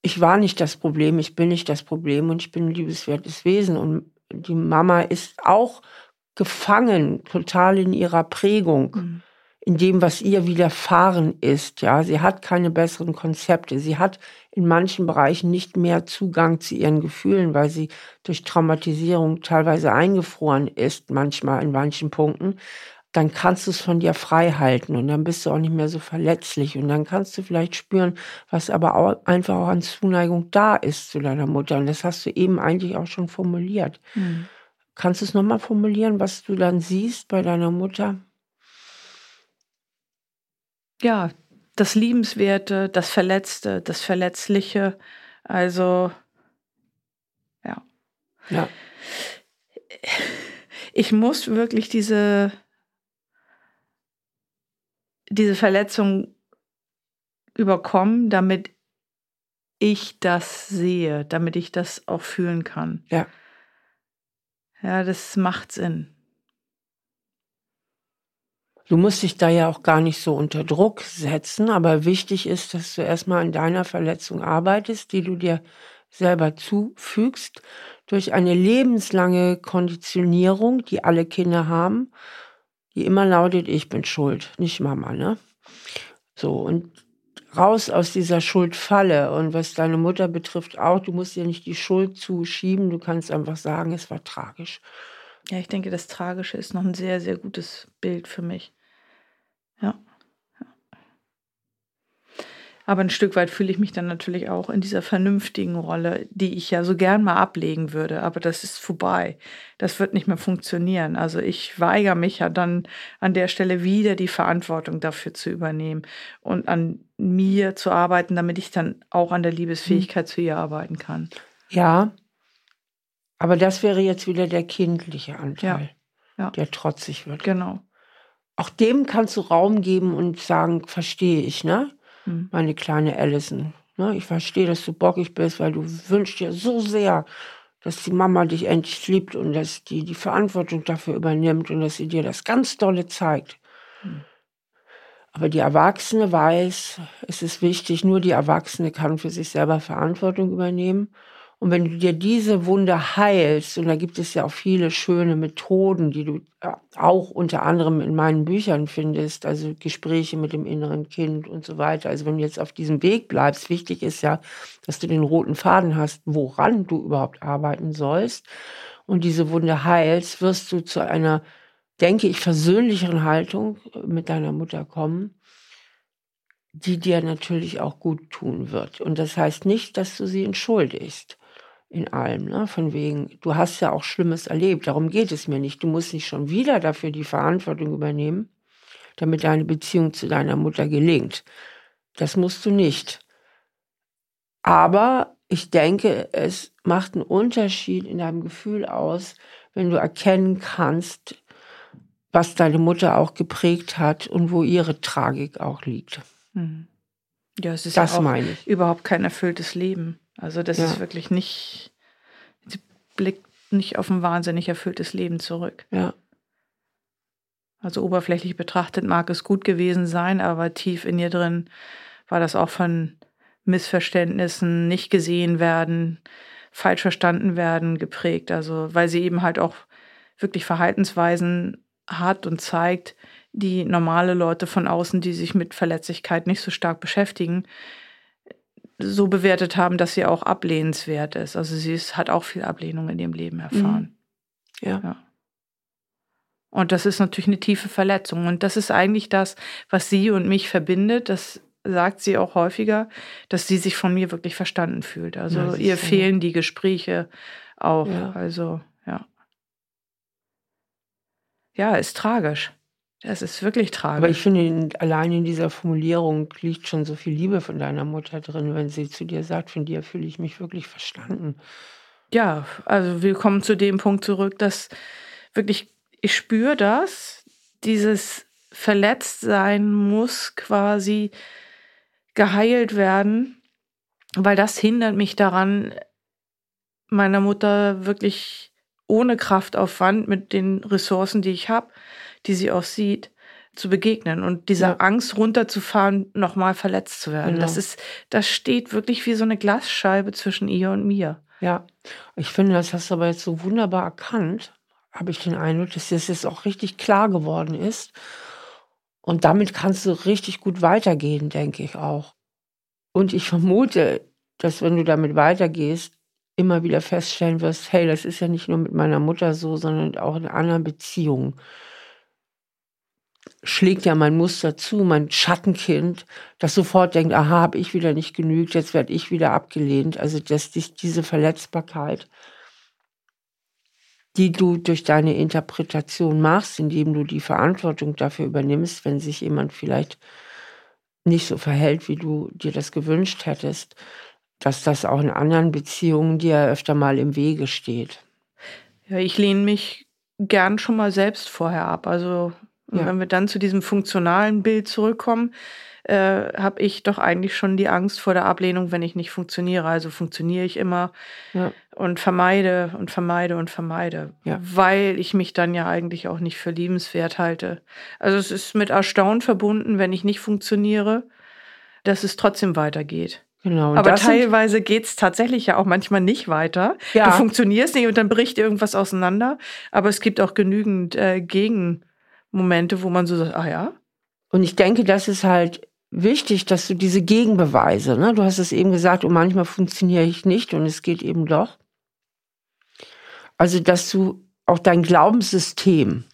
ich war nicht das Problem, ich bin nicht das Problem und ich bin ein liebenswertes Wesen und die Mama ist auch gefangen, total in ihrer Prägung. Mhm in dem, was ihr widerfahren ist. Ja, sie hat keine besseren Konzepte. Sie hat in manchen Bereichen nicht mehr Zugang zu ihren Gefühlen, weil sie durch Traumatisierung teilweise eingefroren ist, manchmal in manchen Punkten. Dann kannst du es von dir frei halten und dann bist du auch nicht mehr so verletzlich und dann kannst du vielleicht spüren, was aber auch einfach auch an Zuneigung da ist zu deiner Mutter. Und das hast du eben eigentlich auch schon formuliert. Mhm. Kannst du es nochmal formulieren, was du dann siehst bei deiner Mutter? Ja, das Liebenswerte, das Verletzte, das Verletzliche. Also, ja. Ja. Ich muss wirklich diese, diese Verletzung überkommen, damit ich das sehe, damit ich das auch fühlen kann. Ja. Ja, das macht Sinn. Du musst dich da ja auch gar nicht so unter Druck setzen, aber wichtig ist, dass du erstmal an deiner Verletzung arbeitest, die du dir selber zufügst, durch eine lebenslange Konditionierung, die alle Kinder haben, die immer lautet, ich bin schuld, nicht Mama, ne? So, und raus aus dieser Schuldfalle. Und was deine Mutter betrifft auch, du musst dir nicht die Schuld zuschieben, du kannst einfach sagen, es war tragisch. Ja, ich denke, das Tragische ist noch ein sehr, sehr gutes Bild für mich. Ja. Aber ein Stück weit fühle ich mich dann natürlich auch in dieser vernünftigen Rolle, die ich ja so gern mal ablegen würde. Aber das ist vorbei. Das wird nicht mehr funktionieren. Also ich weigere mich ja dann an der Stelle wieder die Verantwortung dafür zu übernehmen und an mir zu arbeiten, damit ich dann auch an der Liebesfähigkeit hm. zu ihr arbeiten kann. Ja, aber das wäre jetzt wieder der kindliche Anteil, ja. Ja. der trotzig wird. Genau. Auch dem kannst du Raum geben und sagen, verstehe ich, ne? Hm. Meine kleine Allison. Ne? Ich verstehe, dass du bockig bist, weil du wünschst dir so sehr, dass die Mama dich endlich liebt und dass die die Verantwortung dafür übernimmt und dass sie dir das ganz dolle zeigt. Hm. Aber die Erwachsene weiß, es ist wichtig, nur die Erwachsene kann für sich selber Verantwortung übernehmen. Und wenn du dir diese Wunde heilst, und da gibt es ja auch viele schöne Methoden, die du äh, auch unter anderem in meinen Büchern findest, also Gespräche mit dem inneren Kind und so weiter. Also wenn du jetzt auf diesem Weg bleibst, wichtig ist ja, dass du den roten Faden hast, woran du überhaupt arbeiten sollst. Und diese Wunde heilst, wirst du zu einer, denke ich, versöhnlicheren Haltung mit deiner Mutter kommen die dir natürlich auch gut tun wird. Und das heißt nicht, dass du sie entschuldigst in allem. Ne? Von wegen, du hast ja auch Schlimmes erlebt, darum geht es mir nicht. Du musst nicht schon wieder dafür die Verantwortung übernehmen, damit deine Beziehung zu deiner Mutter gelingt. Das musst du nicht. Aber ich denke, es macht einen Unterschied in deinem Gefühl aus, wenn du erkennen kannst, was deine Mutter auch geprägt hat und wo ihre Tragik auch liegt. Mhm. Ja, es ist das ja auch überhaupt kein erfülltes Leben. Also das ja. ist wirklich nicht, sie blickt nicht auf ein wahnsinnig erfülltes Leben zurück. Ja. Also oberflächlich betrachtet mag es gut gewesen sein, aber tief in ihr drin war das auch von Missverständnissen, nicht gesehen werden, falsch verstanden werden geprägt. Also weil sie eben halt auch wirklich Verhaltensweisen hat und zeigt, die normale Leute von außen, die sich mit Verletzlichkeit nicht so stark beschäftigen, so bewertet haben, dass sie auch ablehnenswert ist. Also sie ist, hat auch viel Ablehnung in ihrem Leben erfahren. Mhm. Ja. ja. Und das ist natürlich eine tiefe Verletzung. Und das ist eigentlich das, was sie und mich verbindet. Das sagt sie auch häufiger, dass sie sich von mir wirklich verstanden fühlt. Also ja, ihr fehlen die Gespräche auch. Ja. Also, ja. Ja, ist tragisch. Das ist wirklich tragisch. Aber ich finde, allein in dieser Formulierung liegt schon so viel Liebe von deiner Mutter drin, wenn sie zu dir sagt, von dir fühle ich mich wirklich verstanden. Ja, also wir kommen zu dem Punkt zurück, dass wirklich, ich spüre das, dieses Verletztsein muss quasi geheilt werden, weil das hindert mich daran, meiner Mutter wirklich ohne Kraftaufwand mit den Ressourcen, die ich habe, die sie auch sieht, zu begegnen und dieser ja. Angst runterzufahren, nochmal verletzt zu werden. Genau. Das ist, das steht wirklich wie so eine Glasscheibe zwischen ihr und mir. Ja, ich finde, das hast du aber jetzt so wunderbar erkannt, habe ich den Eindruck, dass das jetzt auch richtig klar geworden ist. Und damit kannst du richtig gut weitergehen, denke ich auch. Und ich vermute, dass wenn du damit weitergehst, immer wieder feststellen wirst, hey, das ist ja nicht nur mit meiner Mutter so, sondern auch in anderen Beziehungen schlägt ja mein Muster zu, mein Schattenkind, das sofort denkt, aha, habe ich wieder nicht genügt, jetzt werde ich wieder abgelehnt. Also dass dich diese Verletzbarkeit, die du durch deine Interpretation machst, indem du die Verantwortung dafür übernimmst, wenn sich jemand vielleicht nicht so verhält, wie du dir das gewünscht hättest, dass das auch in anderen Beziehungen dir öfter mal im Wege steht. Ja, ich lehne mich gern schon mal selbst vorher ab. Also Und ja. wenn wir dann zu diesem funktionalen Bild zurückkommen, äh, habe ich doch eigentlich schon die Angst vor der Ablehnung, wenn ich nicht funktioniere. Also funktioniere ich immer ja. und vermeide und vermeide und vermeide, ja. weil ich mich dann ja eigentlich auch nicht für liebenswert halte. Also es ist mit Erstaunen verbunden, wenn ich nicht funktioniere, dass es trotzdem weitergeht. Genau, Aber teilweise geht es tatsächlich ja auch manchmal nicht weiter. Ja. Du funktionierst nicht und dann bricht irgendwas auseinander. Aber es gibt auch genügend äh, Gegenmomente, wo man so sagt, ah ja. Und ich denke, das ist halt wichtig, dass du diese Gegenbeweise, ne? du hast es eben gesagt, und manchmal funktioniere ich nicht und es geht eben doch. Also, dass du auch dein Glaubenssystem,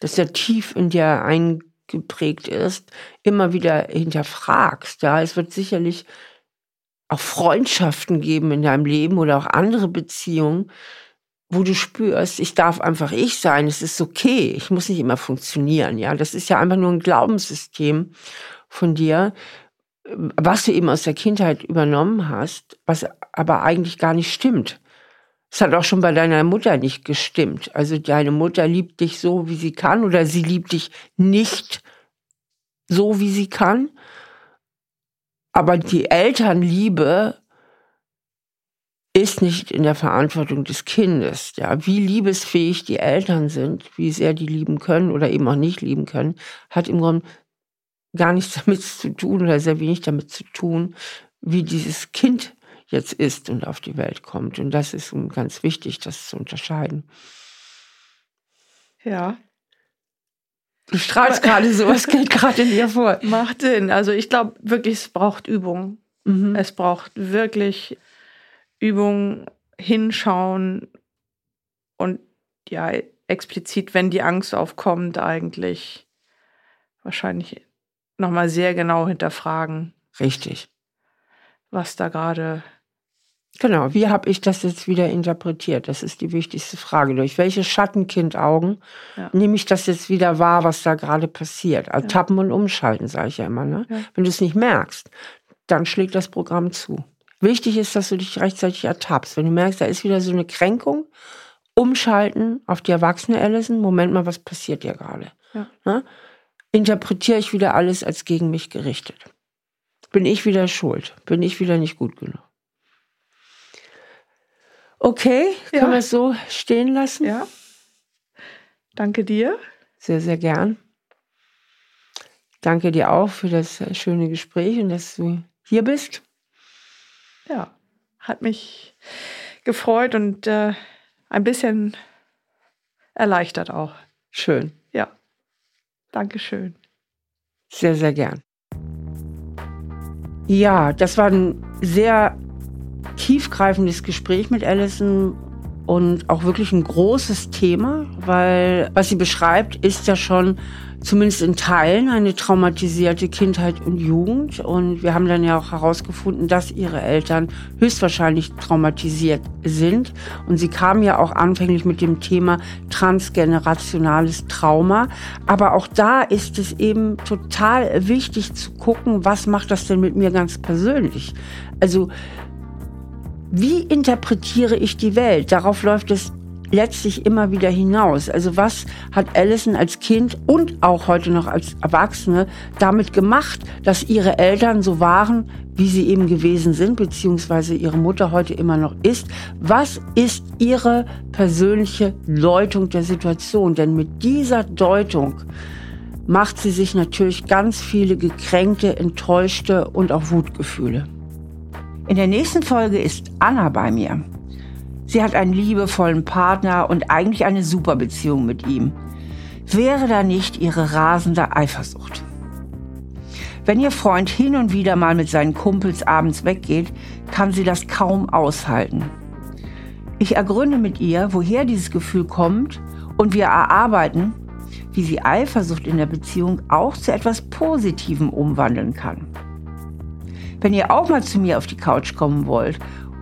das ja tief in dir eingeprägt ist, immer wieder hinterfragst. Ja, es wird sicherlich auch Freundschaften geben in deinem Leben oder auch andere Beziehungen, wo du spürst, ich darf einfach ich sein, es ist okay, ich muss nicht immer funktionieren. Ja, das ist ja einfach nur ein Glaubenssystem von dir, was du eben aus der Kindheit übernommen hast, was aber eigentlich gar nicht stimmt. Es hat auch schon bei deiner Mutter nicht gestimmt. Also deine Mutter liebt dich so, wie sie kann, oder sie liebt dich nicht so, wie sie kann. Aber die Elternliebe ist nicht in der Verantwortung des Kindes. Ja, wie liebesfähig die Eltern sind, wie sehr die lieben können oder eben auch nicht lieben können, hat im Grunde gar nichts damit zu tun oder sehr wenig damit zu tun, wie dieses Kind jetzt ist und auf die Welt kommt. Und das ist ganz wichtig, das zu unterscheiden. Ja. Du strahlst gerade so, was geht gerade in dir vor? Macht Sinn. Also ich glaube wirklich, es braucht Übung. Mhm. Es braucht wirklich Übung, hinschauen und ja, explizit, wenn die Angst aufkommt, eigentlich wahrscheinlich nochmal sehr genau hinterfragen. Richtig. Was da gerade. Genau, wie habe ich das jetzt wieder interpretiert? Das ist die wichtigste Frage. Durch welche Schattenkindaugen ja. nehme ich das jetzt wieder wahr, was da gerade passiert? Also ja. tappen und umschalten, sage ich ja immer. Ne? Ja. Wenn du es nicht merkst, dann schlägt das Programm zu. Wichtig ist, dass du dich rechtzeitig ertappst. Wenn du merkst, da ist wieder so eine Kränkung, umschalten auf die erwachsene Allison. Moment mal, was passiert dir gerade? Ne? interpretiere ich wieder alles als gegen mich gerichtet. Bin ich wieder schuld? Bin ich wieder nicht gut genug? Okay, ja. können wir es so stehen lassen? Ja. Danke dir. Sehr, sehr gern. Danke dir auch für das schöne Gespräch und dass du hier bist. Ja, hat mich gefreut und äh, ein bisschen erleichtert auch. Schön. Dankeschön. Sehr, sehr gern. Ja, das war ein sehr tiefgreifendes Gespräch mit Alison und auch wirklich ein großes Thema, weil was sie beschreibt, ist ja schon zumindest in Teilen eine traumatisierte Kindheit und Jugend. Und wir haben dann ja auch herausgefunden, dass ihre Eltern höchstwahrscheinlich traumatisiert sind. Und sie kam ja auch anfänglich mit dem Thema transgenerationales Trauma. Aber auch da ist es eben total wichtig zu gucken, was macht das denn mit mir ganz persönlich? Also, wie interpretiere ich die Welt? Darauf läuft es letztlich immer wieder hinaus. Also was hat Allison als Kind und auch heute noch als Erwachsene damit gemacht, dass ihre Eltern so waren, wie sie eben gewesen sind, beziehungsweise ihre Mutter heute immer noch ist? Was ist ihre persönliche Deutung der Situation? Denn mit dieser Deutung macht sie sich natürlich ganz viele gekränkte, enttäuschte und auch Wutgefühle. In der nächsten Folge ist Anna bei mir. Sie hat einen liebevollen Partner und eigentlich eine super Beziehung mit ihm. Wäre da nicht ihre rasende Eifersucht? Wenn ihr Freund hin und wieder mal mit seinen Kumpels abends weggeht, kann sie das kaum aushalten. Ich ergründe mit ihr, woher dieses Gefühl kommt und wir erarbeiten, wie sie Eifersucht in der Beziehung auch zu etwas Positivem umwandeln kann. Wenn ihr auch mal zu mir auf die Couch kommen wollt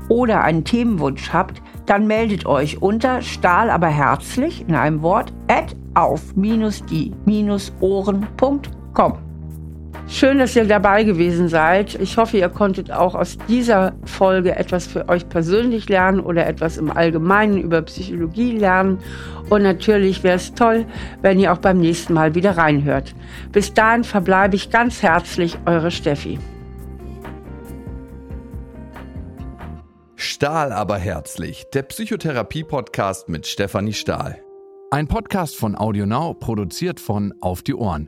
oder einen Themenwunsch habt, dann meldet euch unter Stahl aber herzlich in einem Wort at auf-die-ohren.com. Schön, dass ihr dabei gewesen seid. Ich hoffe, ihr konntet auch aus dieser Folge etwas für euch persönlich lernen oder etwas im Allgemeinen über Psychologie lernen. Und natürlich wäre es toll, wenn ihr auch beim nächsten Mal wieder reinhört. Bis dahin verbleibe ich ganz herzlich, eure Steffi. Stahl aber herzlich, der Psychotherapie-Podcast mit Stefanie Stahl. Ein Podcast von AudioNow, produziert von Auf die Ohren.